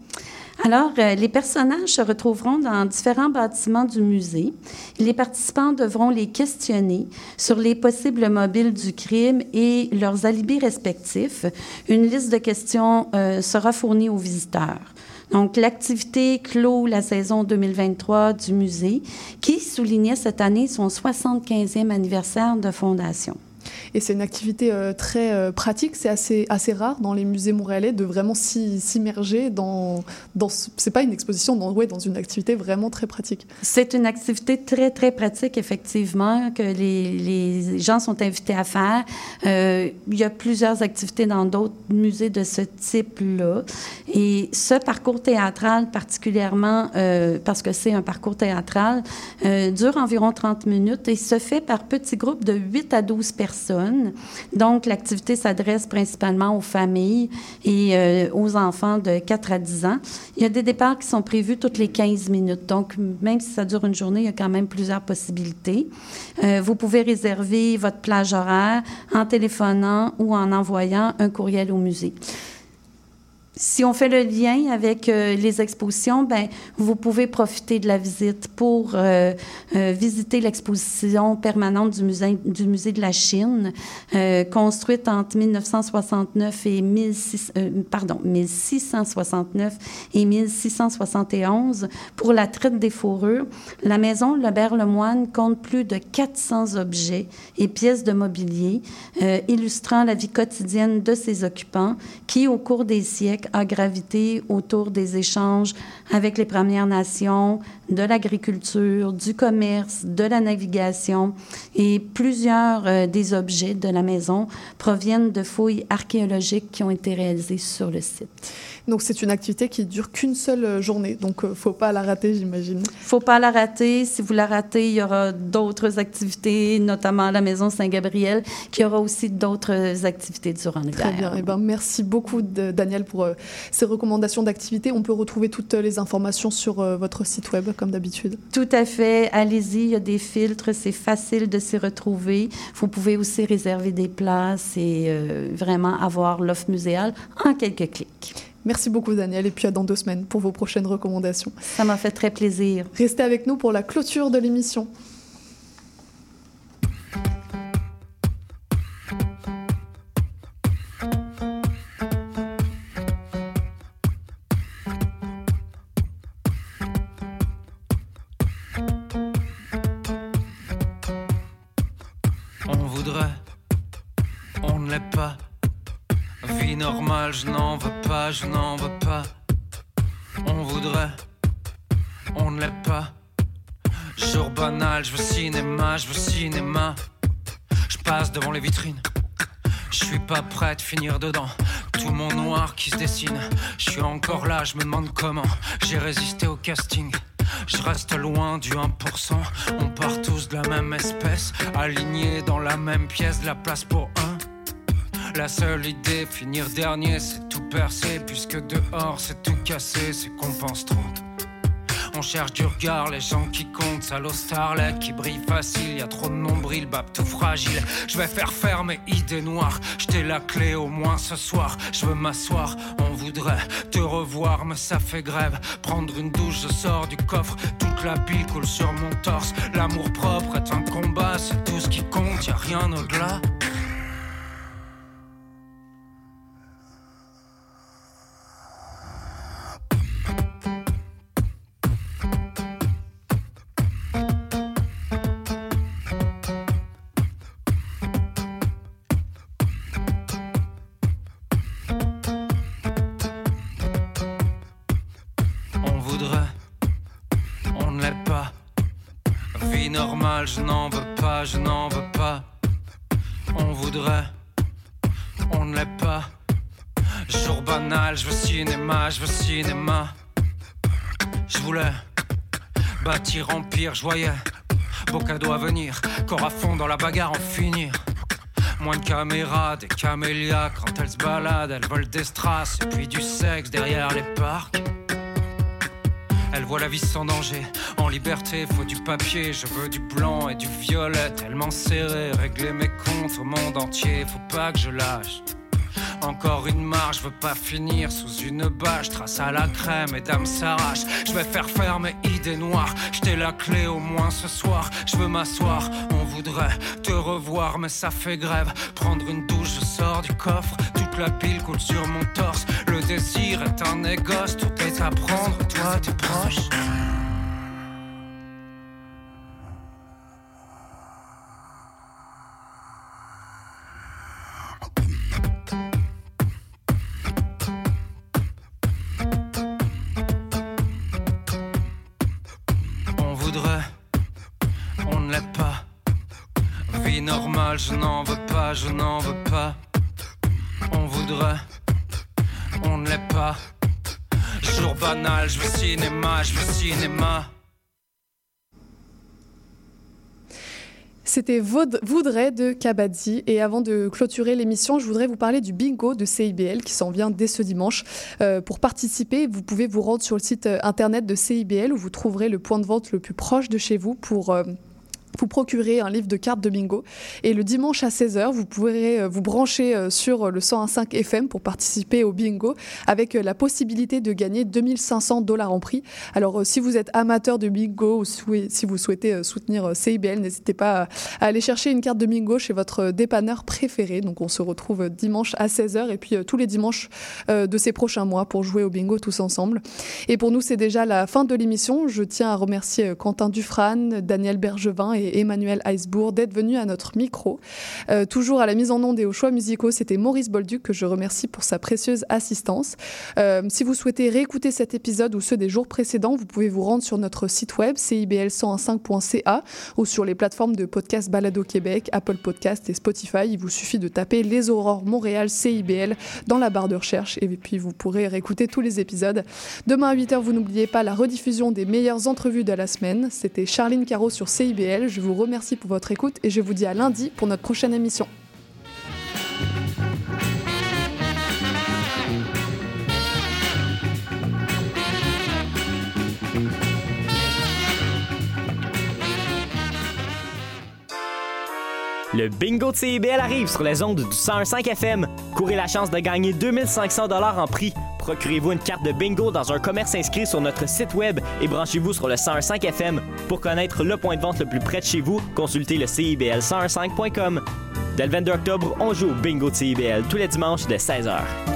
Alors, les personnages se retrouveront dans différents bâtiments du musée. Les participants devront les questionner sur les possibles mobiles du crime et leurs alibis respectifs. Une liste de questions sera fournie aux visiteurs. Donc, l'activité clôt la saison 2023 du musée, qui soulignait cette année son 75e anniversaire de fondation. Et c'est une activité euh, très euh, pratique, c'est assez, assez rare dans les musées montréalais de vraiment s'immerger dans... dans ce- c'est pas une exposition, dans, ouais, dans une activité vraiment très pratique. C'est une activité très, très pratique, effectivement, que les, gens sont invités à faire. Euh, il y a plusieurs activités dans d'autres musées de ce type-là. Et ce parcours théâtral, particulièrement parce que c'est un parcours théâtral, dure environ 30 minutes et se fait par petits groupes de 8 à 12 personnes. Donc, l'activité s'adresse principalement aux familles et euh, aux enfants de 4 à 10 ans. Il y a des départs qui sont prévus toutes les 15 minutes. Donc, même si ça dure une journée, il y a quand même plusieurs possibilités. Euh, vous pouvez réserver votre plage horaire en téléphonant ou en envoyant un courriel au musée. Si on fait le lien avec euh, les expositions, ben, vous pouvez profiter de la visite pour euh, euh, visiter l'exposition permanente du musée, de la Chine, construite entre 1969 et 16, pardon, 1669 et 1671 pour la traite des fourrures. La maison Lebert-Lemoine compte plus de 400 objets et pièces de mobilier illustrant la vie quotidienne de ses occupants qui, au cours des siècles, a gravité autour des échanges avec les Premières Nations, de l'agriculture, du commerce, de la navigation et plusieurs euh, des objets de la maison proviennent de fouilles archéologiques qui ont été réalisées sur le site. Donc c'est une activité qui dure qu'une seule journée, donc ne euh, faut pas la rater, j'imagine. Faut pas la rater. Si vous la ratez, il y aura d'autres activités, notamment la Maison Saint-Gabriel, qui aura aussi d'autres activités durant l'hiver. Très bien. Eh ben, merci beaucoup, Daniel, pour euh, ces recommandations d'activités. On peut retrouver toutes les informations sur votre site web comme d'habitude. Tout à fait. Allez-y, il y a des filtres, c'est facile de s'y retrouver. Vous pouvez aussi réserver des places et euh, vraiment avoir l'offre muséale en quelques clics. Merci beaucoup Daniel et puis à dans deux semaines pour vos prochaines recommandations. Ça m'a fait très plaisir. Restez avec nous pour la clôture de l'émission. Je n'en veux pas, je n'en veux pas. On voudrait, on ne l'est pas. Jour banal, je veux cinéma, je veux cinéma. Je passe devant les vitrines. Je suis pas prêt de finir dedans. Tout mon noir qui se dessine. Je suis encore là, je me demande comment j'ai résisté au casting. Je reste loin du 1%. On part tous de la même espèce, alignés dans la même pièce, de la place pour un. La seule idée, finir dernier, c'est tout percer. Puisque dehors, c'est tout cassé, c'est qu'on pense trop. On cherche du regard, les gens qui comptent, salaud starlet qui brille facile, y a trop de nombril, bab tout fragile. Je vais faire faire mes idées noires, j't'ai la clé au moins ce soir. Je veux m'asseoir, on voudrait te revoir, mais ça fait grève. Prendre une douche, je sors du coffre, toute la bile coule sur mon torse. L'amour propre est un combat, c'est tout ce qui compte, y a rien au-delà. Je n'en veux pas, je n'en veux pas. On voudrait, on ne l'est pas. Jour banal, je veux cinéma, je veux cinéma. Je voulais bâtir empire, je voyais beau cadeau à venir, corps à fond dans la bagarre, en finir. Moins de caméras, des camélias, quand elles se baladent, elles volent des strass et puis du sexe derrière les parcs. Elle voit la vie sans danger, en liberté, faut du papier. Je veux du blanc et du violet, tellement serré. Régler mes comptes au monde entier, faut pas que je lâche. Encore une marche, je veux pas finir sous une bâche. Trace à la crème et dame s'arrache. Je vais faire faire mes idées noires. J't'ai la clé au moins ce soir. Je veux m'asseoir, voudrait te revoir, mais ça fait grève. Prendre une douche, je sors du coffre. Toute la pile coule sur mon torse. Le désir est un négoce, tout est à prendre. Toi, t'es proche. Je n'en veux pas, je n'en veux pas. On voudrait, on ne l'est pas. Jour banal, je veux cinéma, je veux cinéma. C'était Voudrait de Kabadzi. Et avant de clôturer l'émission, je voudrais vous parler du bingo de CIBL qui s'en vient dès ce dimanche. Euh, pour participer, vous pouvez vous rendre sur le site euh, internet de CIBL où vous trouverez le point de vente le plus proche de chez vous pour. Euh, vous procurer un livre de cartes de bingo. Et le dimanche à 16h, vous pourrez euh, vous brancher euh, sur le 101.5 FM pour participer au bingo avec euh, la possibilité de gagner 2500 dollars en prix. Alors, si vous êtes amateur de bingo ou si vous souhaitez soutenir CIBL, n'hésitez pas à aller chercher une carte de bingo chez votre dépanneur préféré. Donc, on se retrouve dimanche à 16h et puis tous les dimanches de ces prochains mois pour jouer au bingo tous ensemble. Et pour nous, c'est déjà la fin de l'émission. Je tiens à remercier Quentin Dufran, Daniel Bergevin et Emmanuel Heisbourg d'être venu à notre micro. Euh, toujours à la mise en onde et aux choix musicaux, c'était Maurice Bolduc que je remercie pour sa précieuse assistance. Euh, si vous souhaitez réécouter cet épisode ou ceux des jours précédents, vous pouvez vous rendre sur notre site web cibl105.ca ou sur les plateformes de podcast Balado Québec, Apple Podcast et Spotify. Il vous suffit de taper Les Aurores Montréal CIBL dans la barre de recherche et puis vous pourrez réécouter tous les épisodes. Demain à 8h, vous n'oubliez pas la rediffusion des meilleures entrevues de la semaine. C'était Charline Caro sur CIBL. Je vous remercie pour votre écoute et je vous dis à lundi pour notre prochaine émission. Le bingo de CIBL arrive sur les ondes du 101.5 FM. Courez la chance de gagner 2500 dollars en prix. Procurez-vous une carte de bingo dans un commerce inscrit sur notre site web et branchez-vous sur le 101.5 FM. Pour connaître le point de vente le plus près de chez vous, consultez le CIBL101.5.com. Dès le 22 octobre, on joue au bingo de CIBL tous les dimanches de 16h.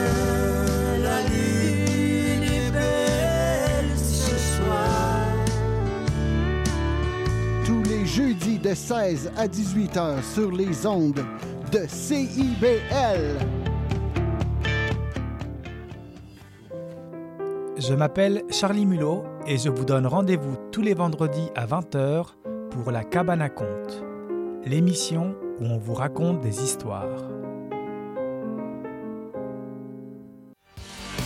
Jeudis de 16 à 18 heures sur les ondes de CIBL. Je m'appelle Charlie Mulot et je vous donne rendez-vous tous les vendredis à 20h pour La Cabane à Conte, l'émission où on vous raconte des histoires.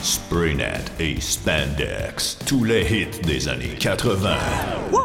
Spraynet et Spandex, tous les hits des années 80. Wow,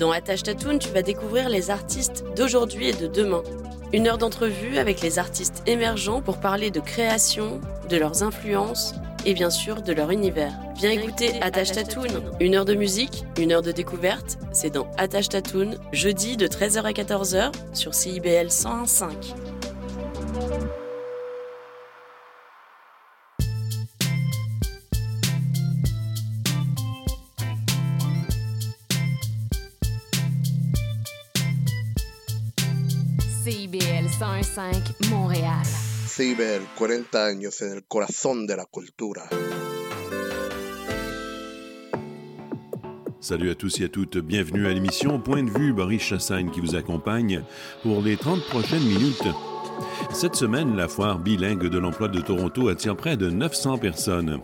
Dans Attache Tatoon, tu vas découvrir les artistes d'aujourd'hui et de demain. Une heure d'entrevue avec les artistes émergents pour parler de création, de leurs influences et bien sûr de leur univers. Viens écouter Attache Tatoon. Une heure de musique, une heure de découverte, c'est dans Attache Tatoon, jeudi de 13h à 14h sur CIBL 101.5. 101.5 Montréal. CIBEL, 40 años en el corazón de la cultura. Salut à tous et à toutes, bienvenue à l'émission Point de vue, Boris Chassagne qui vous accompagne pour les 30 prochaines minutes. Cette semaine, la foire bilingue de l'emploi de Toronto attire près de 900 personnes.